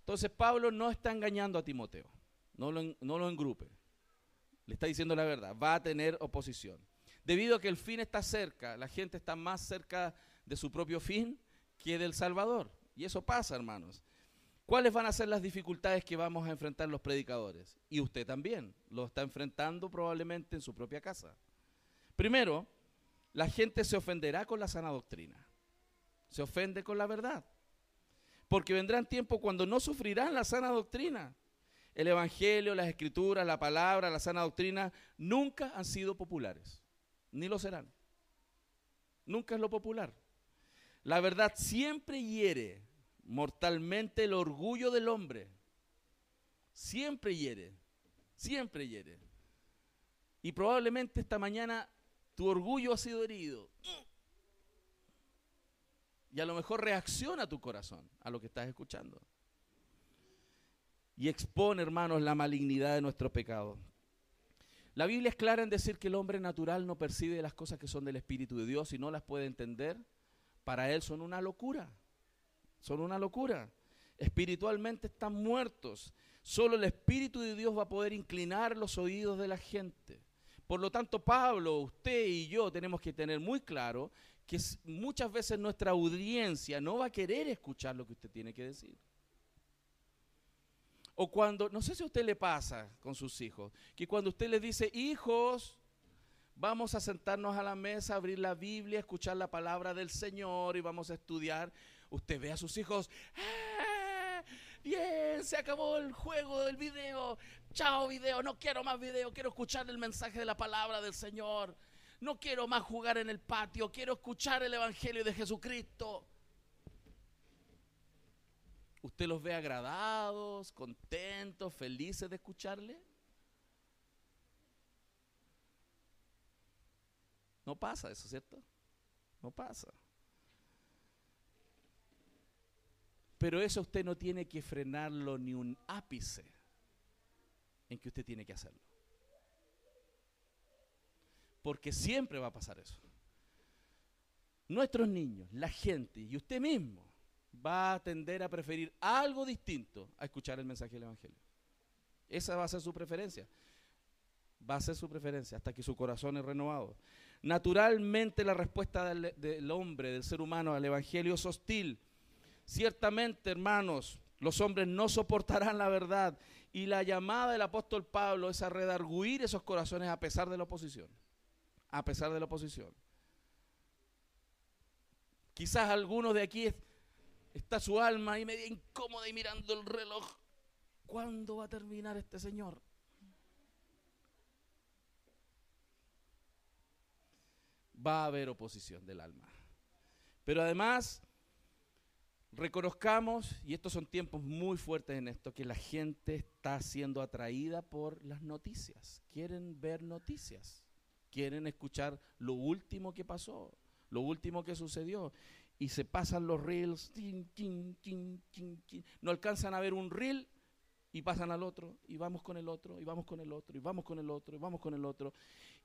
Entonces Pablo no está engañando a Timoteo no lo, engrupe. Le está diciendo la verdad, va a tener oposición. Debido a que el fin está cerca, la gente está más cerca de su propio fin que del Salvador. Y eso pasa, hermanos. ¿Cuáles van a ser las dificultades que vamos a enfrentar los predicadores? Y usted también lo está enfrentando probablemente en su propia casa. Primero, la gente se ofenderá con la sana doctrina. Se ofende con la verdad. Porque vendrán tiempos cuando no sufrirán la sana doctrina. El Evangelio, las Escrituras, la palabra, la sana doctrina nunca han sido populares. Ni lo serán. Nunca es lo popular. La verdad siempre hiere mortalmente el orgullo del hombre. Siempre hiere. Siempre hiere. Y probablemente esta mañana tu orgullo ha sido herido. Y a lo mejor reacciona tu corazón a lo que estás escuchando. Y expone, hermanos, la malignidad de nuestro pecado. La Biblia es clara en decir que el hombre natural no percibe las cosas que son del Espíritu de Dios y no las puede entender. Para él son una locura. Son una locura. Espiritualmente están muertos. Solo el Espíritu de Dios va a poder inclinar los oídos de la gente. Por lo tanto, Pablo, usted y yo tenemos que tener muy claro que muchas veces nuestra audiencia no va a querer escuchar lo que usted tiene que decir. O cuando, no sé si a usted le pasa con sus hijos, que cuando usted les dice, hijos, vamos a sentarnos a la mesa, abrir la Biblia, escuchar la palabra del Señor y vamos a estudiar, usted ve a sus hijos, ¡Ah! bien, se acabó el juego del video, chao video, no quiero más video, quiero escuchar el mensaje de la palabra del Señor, no quiero más jugar en el patio, quiero escuchar el Evangelio de Jesucristo. ¿Usted los ve agradados, contentos, felices de escucharle? No pasa eso, ¿cierto? No pasa. Pero eso usted no tiene que frenarlo ni un ápice en que usted tiene que hacerlo. Porque siempre va a pasar eso. Nuestros niños, la gente y usted mismo va a tender a preferir algo distinto a escuchar el mensaje del Evangelio. Esa va a ser su preferencia. Va a ser su preferencia hasta que su corazón es renovado. Naturalmente la respuesta del, hombre, del ser humano al Evangelio es hostil Ciertamente, hermanos, los hombres no soportarán la verdad. Y la llamada del apóstol Pablo es a redarguir esos corazones a pesar de la oposición. A pesar de la oposición. Quizás algunos de aquí está su alma y medio incómoda y mirando el reloj. ¿Cuándo va a terminar este señor? Va a haber oposición del alma. Pero además Reconozcamos, y estos son tiempos muy fuertes en esto, que la gente está siendo atraída por las noticias. Quieren ver noticias, quieren escuchar lo último que pasó, lo último que sucedió. Y se pasan los reels, no alcanzan a ver un reel y pasan al otro, y vamos con el otro, y vamos con el otro, y vamos con el otro, y vamos con el otro.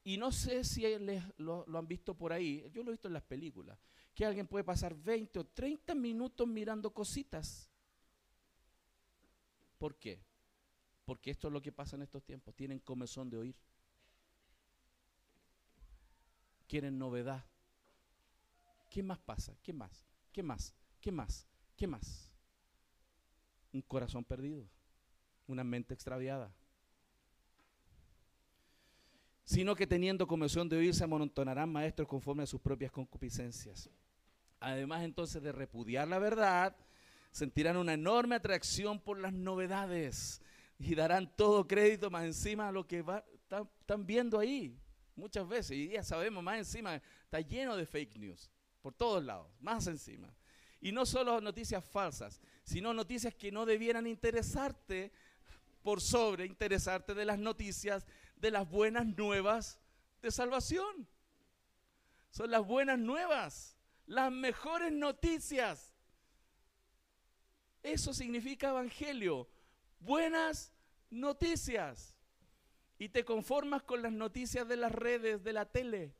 Y no sé si les, lo han visto por ahí, yo lo he visto en las películas que alguien puede pasar 20 o 30 minutos mirando cositas. ¿Por qué? Porque esto es lo que pasa en estos tiempos. Tienen comezón de oír. Quieren novedad. ¿Qué más pasa? ¿Qué más? ¿Qué más? ¿Qué más? ¿Qué más? Un corazón perdido. Una mente extraviada. Sino que teniendo comezón de oír se amontonarán maestros conforme a sus propias concupiscencias además entonces de repudiar la verdad, sentirán una enorme atracción por las novedades y darán todo crédito más encima a lo que están viendo ahí. Muchas veces, y ya sabemos, más encima, está lleno de fake news, por todos lados, más encima. Y no solo noticias falsas, sino noticias que no debieran interesarte por sobre interesarte de las noticias de las buenas nuevas de salvación. Son las buenas nuevas las mejores noticias. Eso significa evangelio, buenas noticias. Y te conformas con las noticias de las redes, de la tele.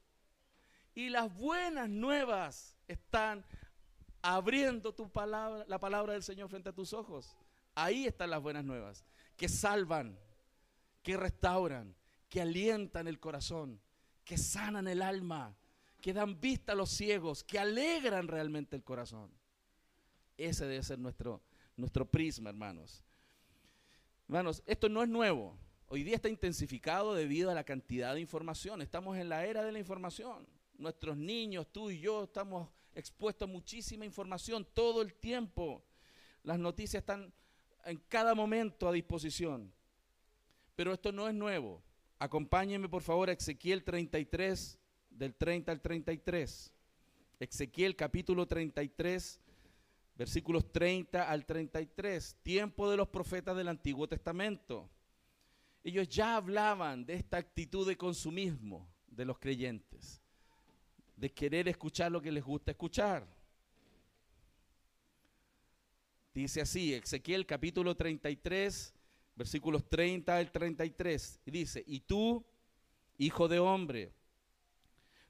Y las buenas nuevas están abriendo tu palabra, la palabra del Señor frente a tus ojos. Ahí están las buenas nuevas, que salvan, que restauran, que alientan el corazón, que sanan el alma, que dan vista a los ciegos, que alegran realmente el corazón. Ese debe ser nuestro, nuestro prisma, hermanos. Hermanos, esto no es nuevo. Hoy día está intensificado debido a la cantidad de información. Estamos en la era de la información. Nuestros niños, tú y yo, estamos expuestos a muchísima información todo el tiempo. Las noticias están en cada momento a disposición. Pero esto no es nuevo. Acompáñenme por favor a Ezequiel 33, del 30 al 33. Ezequiel capítulo 33, versículos 30 al 33. Tiempo de los profetas del Antiguo Testamento ellos ya hablaban de esta actitud de consumismo de los creyentes, de querer escuchar lo que les gusta escuchar. Dice así, Ezequiel capítulo 33, versículos 30 al 33, y dice, y tú, hijo de hombre,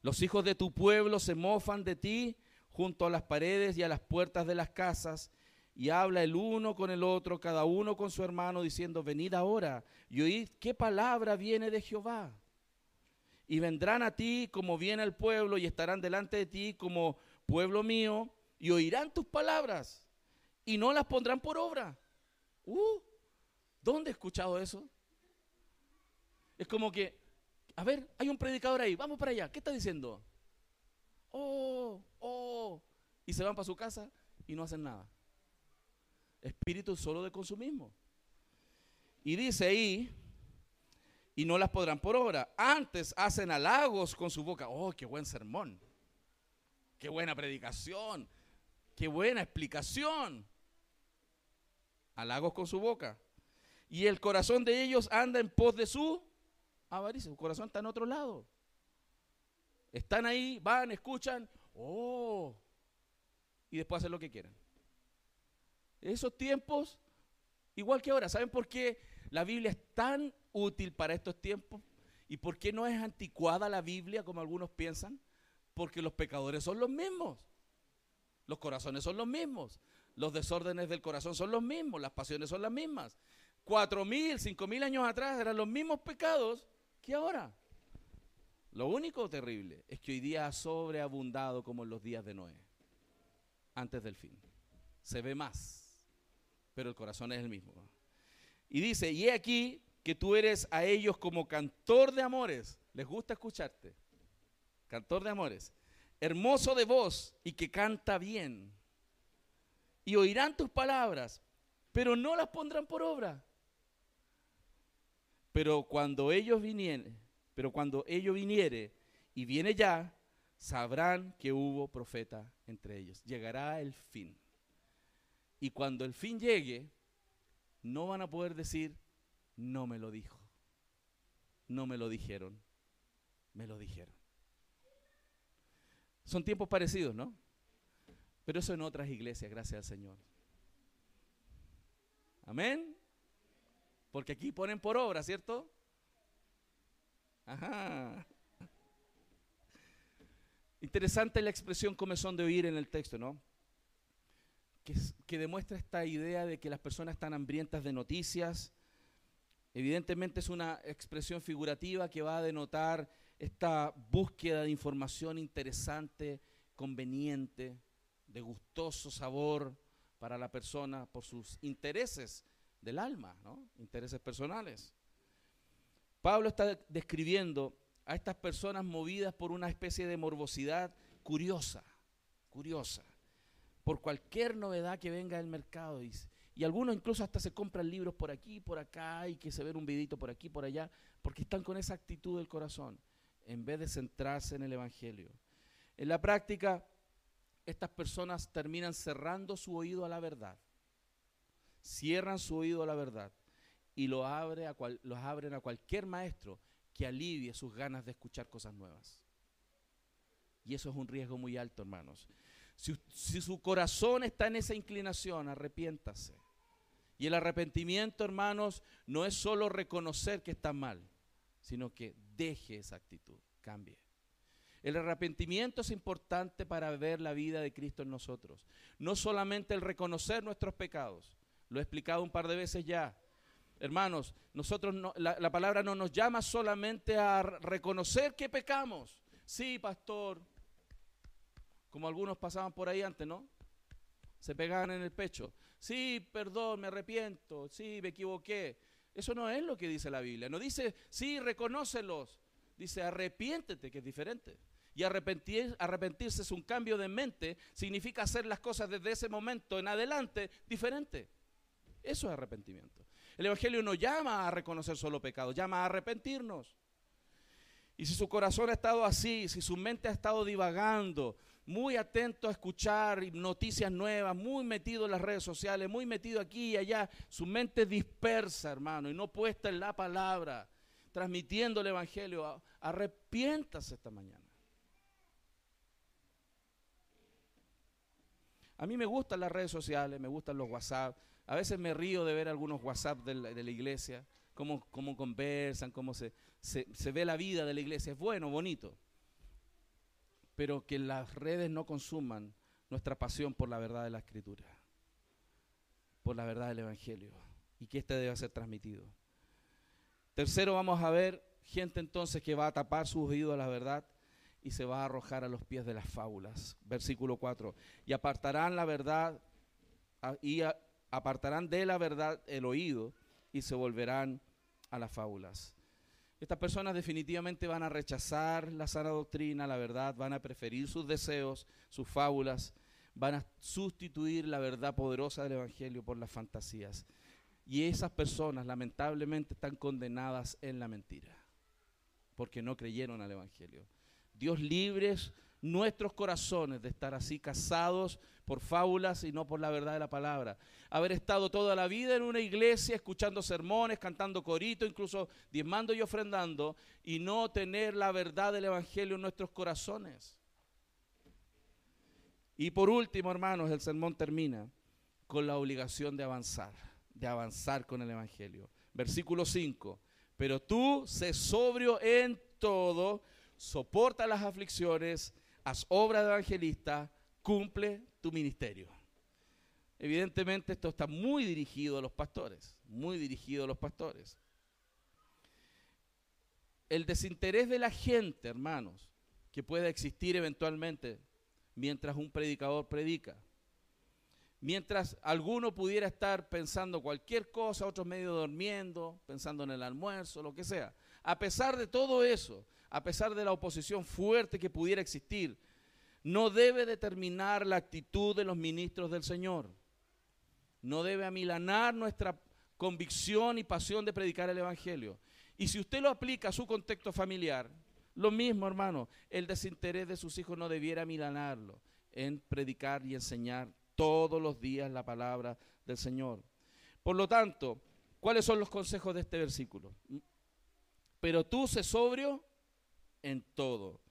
los hijos de tu pueblo se mofan de ti junto a las paredes y a las puertas de las casas y habla el uno con el otro, cada uno con su hermano, diciendo, venid ahora y oíd qué palabra viene de Jehová. Y vendrán a ti como viene el pueblo y estarán delante de ti como pueblo mío y oirán tus palabras y no las pondrán por obra. Uh, ¿Dónde he escuchado eso? Es como que, a ver, hay un predicador ahí, vamos para allá, ¿qué está diciendo? Oh, oh, y se van para su casa y no hacen nada espíritu solo de consumismo. Y dice ahí, y no las podrán por obra. Antes hacen halagos con su boca. Oh, qué buen sermón. Qué buena predicación. Qué buena explicación. Halagos con su boca. Y el corazón de ellos anda en pos de su avaricia. Su corazón está en otro lado. Están ahí, van, escuchan. Oh. Y después hacen lo que quieren. Esos tiempos, igual que ahora, ¿saben por qué la Biblia es tan útil para estos tiempos? ¿Y por qué no es anticuada la Biblia como algunos piensan? Porque los pecadores son los mismos. Los corazones son los mismos. Los desórdenes del corazón son los mismos. Las pasiones son las mismas. Cuatro mil, cinco mil años atrás eran los mismos pecados que ahora. Lo único terrible es que hoy día ha sobreabundado como en los días de Noé, antes del fin. Se ve más pero el corazón es el mismo. Y dice, y he aquí que tú eres a ellos como cantor de amores. Les gusta escucharte. Cantor de amores. Hermoso de voz y que canta bien. Y oirán tus palabras, pero no las pondrán por obra. Pero cuando ellos vinieren, pero cuando ello viniere y viene ya, sabrán que hubo profeta entre ellos. Llegará el fin. Y cuando el fin llegue, no van a poder decir, no me lo dijo, no me lo dijeron, me lo dijeron. Son tiempos parecidos, ¿no? Pero eso en otras iglesias, gracias al Señor. Amén. Porque aquí ponen por obra, ¿cierto? Ajá. Interesante la expresión comezón de oír en el texto, ¿no? que, demuestra esta idea de que las personas están hambrientas de noticias. Evidentemente es una expresión figurativa que va a denotar esta búsqueda de información interesante, conveniente, de gustoso sabor para la persona por sus intereses del alma, intereses personales. Pablo está describiendo a estas personas movidas por una especie de morbosidad curiosa, curiosa por cualquier novedad que venga del mercado. Y, y algunos incluso hasta se compran libros por aquí, por acá, y que se ven un vidito por aquí, por allá, porque están con esa actitud del corazón, en vez de centrarse en el Evangelio. En la práctica, estas personas terminan cerrando su oído a la verdad. Cierran su oído a la verdad y lo abre a los abren a cualquier maestro que alivie sus ganas de escuchar cosas nuevas. Y eso es un riesgo muy alto, hermanos. Si, su corazón está en esa inclinación, arrepiéntase. Y el arrepentimiento, hermanos, no es solo reconocer que está mal, sino que deje esa actitud, cambie. El arrepentimiento es importante para ver la vida de Cristo en nosotros. No solamente el reconocer nuestros pecados, lo he explicado un par de veces ya. Hermanos, nosotros la, la palabra no nos llama solamente a reconocer que pecamos. Sí, pastor, como algunos pasaban por ahí antes, ¿no? Se pegaban en el pecho. Sí, perdón, me arrepiento. Sí, me equivoqué. Eso no es lo que dice la Biblia. No dice, sí, reconócelos. Dice, arrepiéntete, que es diferente. Y arrepentir, arrepentirse es un cambio de mente. Significa hacer las cosas desde ese momento en adelante diferente. Eso es arrepentimiento. El Evangelio no llama a reconocer solo pecado, llama a arrepentirnos. Y si su corazón ha estado así, si su mente ha estado divagando, muy atento a escuchar noticias nuevas, muy metido en las redes sociales, muy metido aquí y allá, su mente dispersa, hermano, y no puesta en la palabra, transmitiendo el Evangelio, arrepiéntase esta mañana. A mí me gustan las redes sociales, me gustan los WhatsApp. A veces me río de ver algunos WhatsApp de la, iglesia, cómo, cómo, conversan, cómo se, se ve la vida de la iglesia. Es bueno, bonito pero que las redes no consuman nuestra pasión por la verdad de la Escritura, por la verdad del Evangelio, y que éste debe ser transmitido. Tercero, vamos a ver gente entonces que va a tapar sus oídos a la verdad y se va a arrojar a los pies de las fábulas. Versículo 4. Y apartarán la verdad y apartarán de la verdad el oído y se volverán a las fábulas. Estas personas definitivamente van a rechazar la sana doctrina, la verdad, van a preferir sus deseos, sus fábulas, van a sustituir la verdad poderosa del Evangelio por las fantasías. Y esas personas lamentablemente están condenadas en la mentira, porque no creyeron al Evangelio. Dios libres nuestros corazones de estar así casados por fábulas y no por la verdad de la palabra. Haber estado toda la vida en una iglesia escuchando sermones, cantando corito, incluso diezmando y ofrendando, y no tener la verdad del Evangelio en nuestros corazones. Y por último, hermanos, el sermón termina con la obligación de avanzar, de avanzar con el Evangelio. Versículo 5. Pero tú sé sobrio en todo, soporta las aflicciones, haz obra de evangelista, cumple tu ministerio. Evidentemente esto está muy dirigido a los pastores, muy dirigido a los pastores. El desinterés de la gente, hermanos, que pueda existir eventualmente mientras un predicador predica. Mientras alguno pudiera estar pensando cualquier cosa, otros medio durmiendo, pensando en el almuerzo, lo que sea. A pesar de todo eso, a pesar de la oposición fuerte que pudiera existir, no debe determinar la actitud de los ministros del Señor. No debe amilanar nuestra convicción y pasión de predicar el Evangelio. Y si usted lo aplica a su contexto familiar, lo mismo, hermano, el desinterés de sus hijos no debiera amilanarlo en predicar y enseñar todos los días la palabra del Señor. Por lo tanto, ¿cuáles son los consejos de este versículo? Pero tú sé sobrio en todo.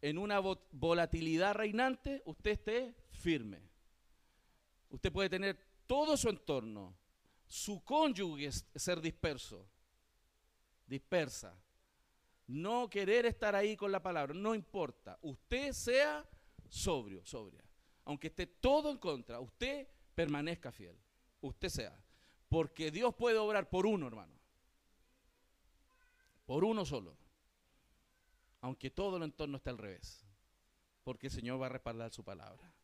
En una volatilidad reinante, usted esté firme. Usted puede tener todo su entorno, su cónyuge ser disperso, dispersa. No querer estar ahí con la palabra, no importa. Usted sea sobrio, sobria. Aunque esté todo en contra, usted permanezca fiel. Usted sea. Porque Dios puede obrar por uno, hermano. Por uno solo aunque todo el entorno esté al revés, porque el Señor va a respaldar su palabra.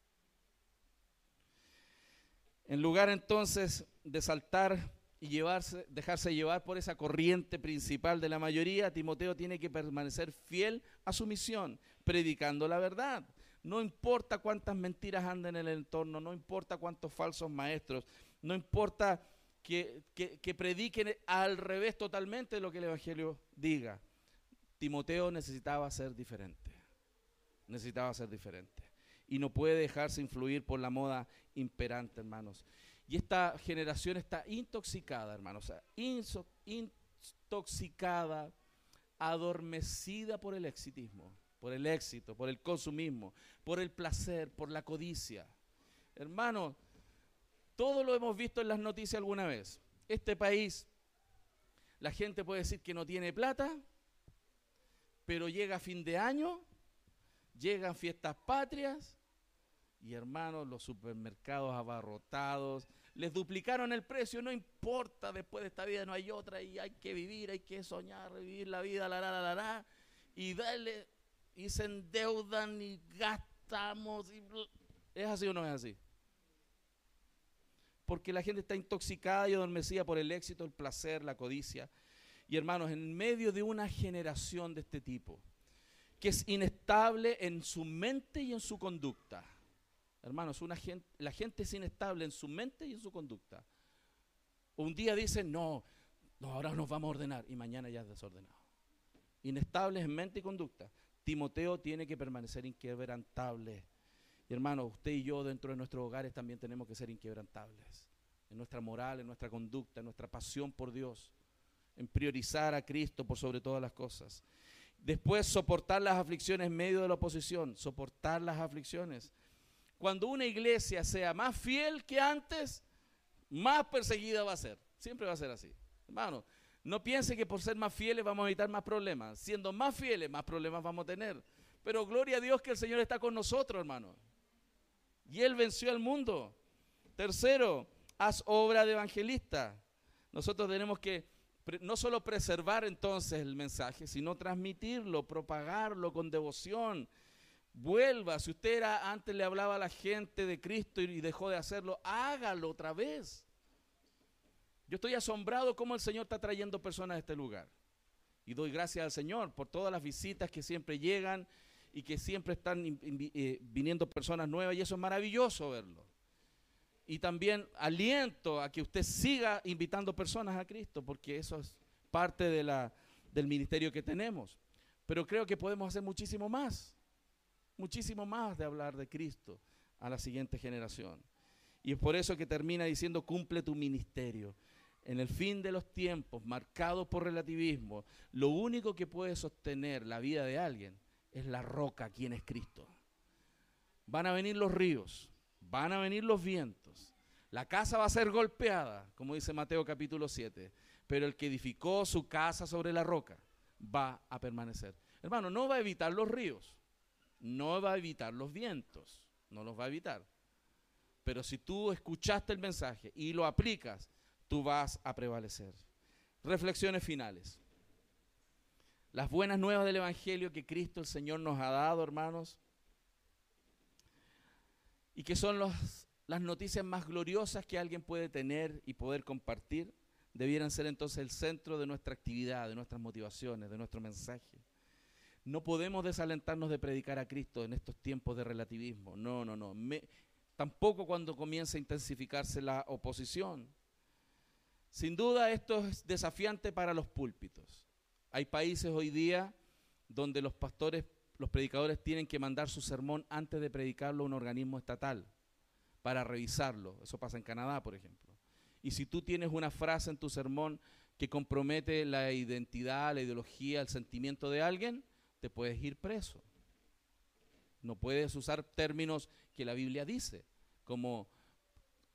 En lugar entonces de saltar y llevarse, dejarse llevar por esa corriente principal de la mayoría, Timoteo tiene que permanecer fiel a su misión, predicando la verdad. No importa cuántas mentiras anden en el entorno, no importa cuántos falsos maestros, no importa que, que prediquen al revés totalmente de lo que el Evangelio diga. Timoteo necesitaba ser diferente. Necesitaba ser diferente. Y no puede dejarse influir por la moda imperante, hermanos. Y esta generación está intoxicada, hermanos. intoxicada, adormecida por el exitismo, por el éxito, por el consumismo, por el placer, por la codicia. Hermanos, todo lo hemos visto en las noticias alguna vez. Este país, la gente puede decir que no tiene plata, pero llega fin de año, llegan fiestas patrias y hermanos, los supermercados abarrotados, les duplicaron el precio, no importa, después de esta vida no hay otra y hay que vivir, hay que soñar, vivir la vida, la, la, la, la, y darle, y se endeudan y gastamos. Y, ¿Es así o no es así? porque la gente está intoxicada y adormecida por el éxito, el placer, la codicia. Y hermanos, en medio de una generación de este tipo, que es inestable en su mente y en su conducta. Hermanos, una la gente es inestable en su mente y en su conducta. Un día dicen, no, no, ahora nos vamos a ordenar y mañana ya es desordenado. Inestables en mente y conducta. Timoteo tiene que permanecer inquebrantable. Y hermano, usted y yo dentro de nuestros hogares también tenemos que ser inquebrantables. En nuestra moral, en nuestra conducta, en nuestra pasión por Dios. En priorizar a Cristo por sobre todas las cosas. Después, soportar las aflicciones en medio de la oposición. Soportar las aflicciones. Cuando una iglesia sea más fiel que antes, más perseguida va a ser. Siempre va a ser así. Hermano, no piense que por ser más fieles vamos a evitar más problemas. Siendo más fieles, más problemas vamos a tener. Pero gloria a Dios que el Señor está con nosotros, hermano. Y Él venció al mundo. Tercero, haz obra de evangelista. Nosotros tenemos que no solo preservar entonces el mensaje, sino transmitirlo, propagarlo con devoción. Vuelva, si usted era, antes le hablaba a la gente de Cristo y dejó de hacerlo, hágalo otra vez. Yo estoy asombrado cómo el Señor está trayendo personas a este lugar. Y doy gracias al Señor por todas las visitas que siempre llegan y que siempre están eh, viniendo personas nuevas y eso es maravilloso verlo. Y también aliento a que usted siga invitando personas a Cristo porque eso es parte de la, del ministerio que tenemos. Pero creo que podemos hacer muchísimo más, muchísimo más de hablar de Cristo a la siguiente generación. Y es por eso que termina diciendo, cumple tu ministerio en el fin de los tiempos, marcados por relativismo, lo único que puede sostener la vida de alguien es la roca, quien es Cristo. Van a venir los ríos, van a venir los vientos, la casa va a ser golpeada, como dice Mateo capítulo 7, pero el que edificó su casa sobre la roca va a permanecer. Hermano, no va a evitar los ríos, no va a evitar los vientos, no los va a evitar. Pero si tú escuchaste el mensaje y lo aplicas, tú vas a prevalecer. Reflexiones finales. Las buenas nuevas del Evangelio que Cristo el Señor nos ha dado, hermanos, y que son las noticias más gloriosas que alguien puede tener y poder compartir, debieran ser entonces el centro de nuestra actividad, de nuestras motivaciones, de nuestro mensaje. No podemos desalentarnos de predicar a Cristo en estos tiempos de relativismo. No, no, no. tampoco cuando comienza a intensificarse la oposición. Sin duda esto es desafiante para los púlpitos. Hay países hoy día donde los pastores, los predicadores tienen que mandar su sermón antes de predicarlo a un organismo estatal para revisarlo. Eso pasa en Canadá, por ejemplo. Y si tú tienes una frase en tu sermón que compromete la identidad, la ideología, el sentimiento de alguien, te puedes ir preso. No puedes usar términos que la Biblia dice, como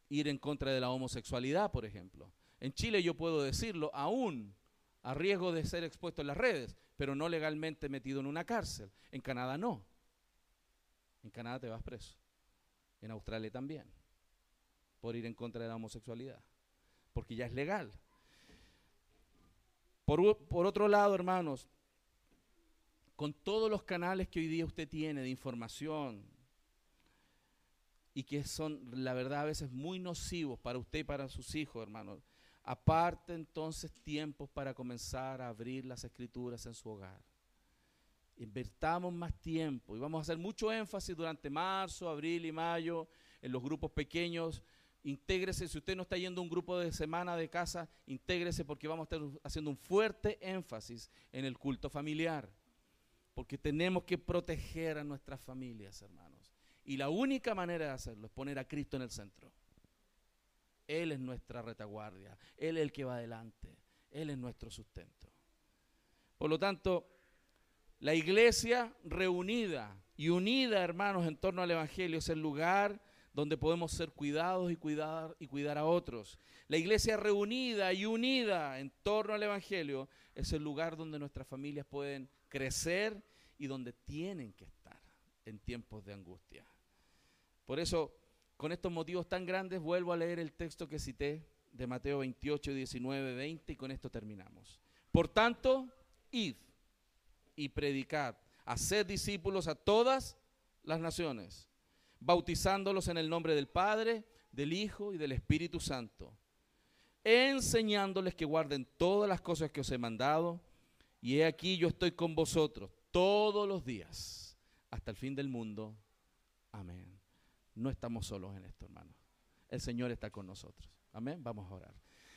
ir en contra de la homosexualidad, por ejemplo. En Chile yo puedo decirlo aún a riesgo de ser expuesto en las redes, pero no legalmente metido en una cárcel. En Canadá no. En Canadá te vas preso. En Australia también. Por ir en contra de la homosexualidad. Porque ya es legal. Por, por otro lado, hermanos, con todos los canales que hoy día usted tiene de información, y que son, la verdad, a veces muy nocivos para usted y para sus hijos, hermanos. Aparte entonces tiempos para comenzar a abrir las escrituras en su hogar. Invertamos más tiempo y vamos a hacer mucho énfasis durante marzo, abril y mayo en los grupos pequeños. Intégrese, si usted no está yendo a un grupo de semana de casa, intégrese porque vamos a estar haciendo un fuerte énfasis en el culto familiar. Porque tenemos que proteger a nuestras familias, hermanos. Y la única manera de hacerlo es poner a Cristo en el centro. Él es nuestra retaguardia, Él es el que va adelante, Él es nuestro sustento. Por lo tanto, la iglesia reunida y unida, hermanos, en torno al Evangelio es el lugar donde podemos ser cuidados y cuidar, y cuidar a otros. La iglesia reunida y unida en torno al Evangelio es el lugar donde nuestras familias pueden crecer y donde tienen que estar en tiempos de angustia. Por eso con estos motivos tan grandes vuelvo a leer el texto que cité de Mateo 28, 19, 20 y con esto terminamos. Por tanto, id y predicad, haced discípulos a todas las naciones, bautizándolos en el nombre del Padre, del Hijo y del Espíritu Santo, enseñándoles que guarden todas las cosas que os he mandado, y he aquí yo estoy con vosotros todos los días, hasta el fin del mundo. Amén no estamos solos en esto, hermanos. El Señor está con nosotros. Amén. Vamos a orar.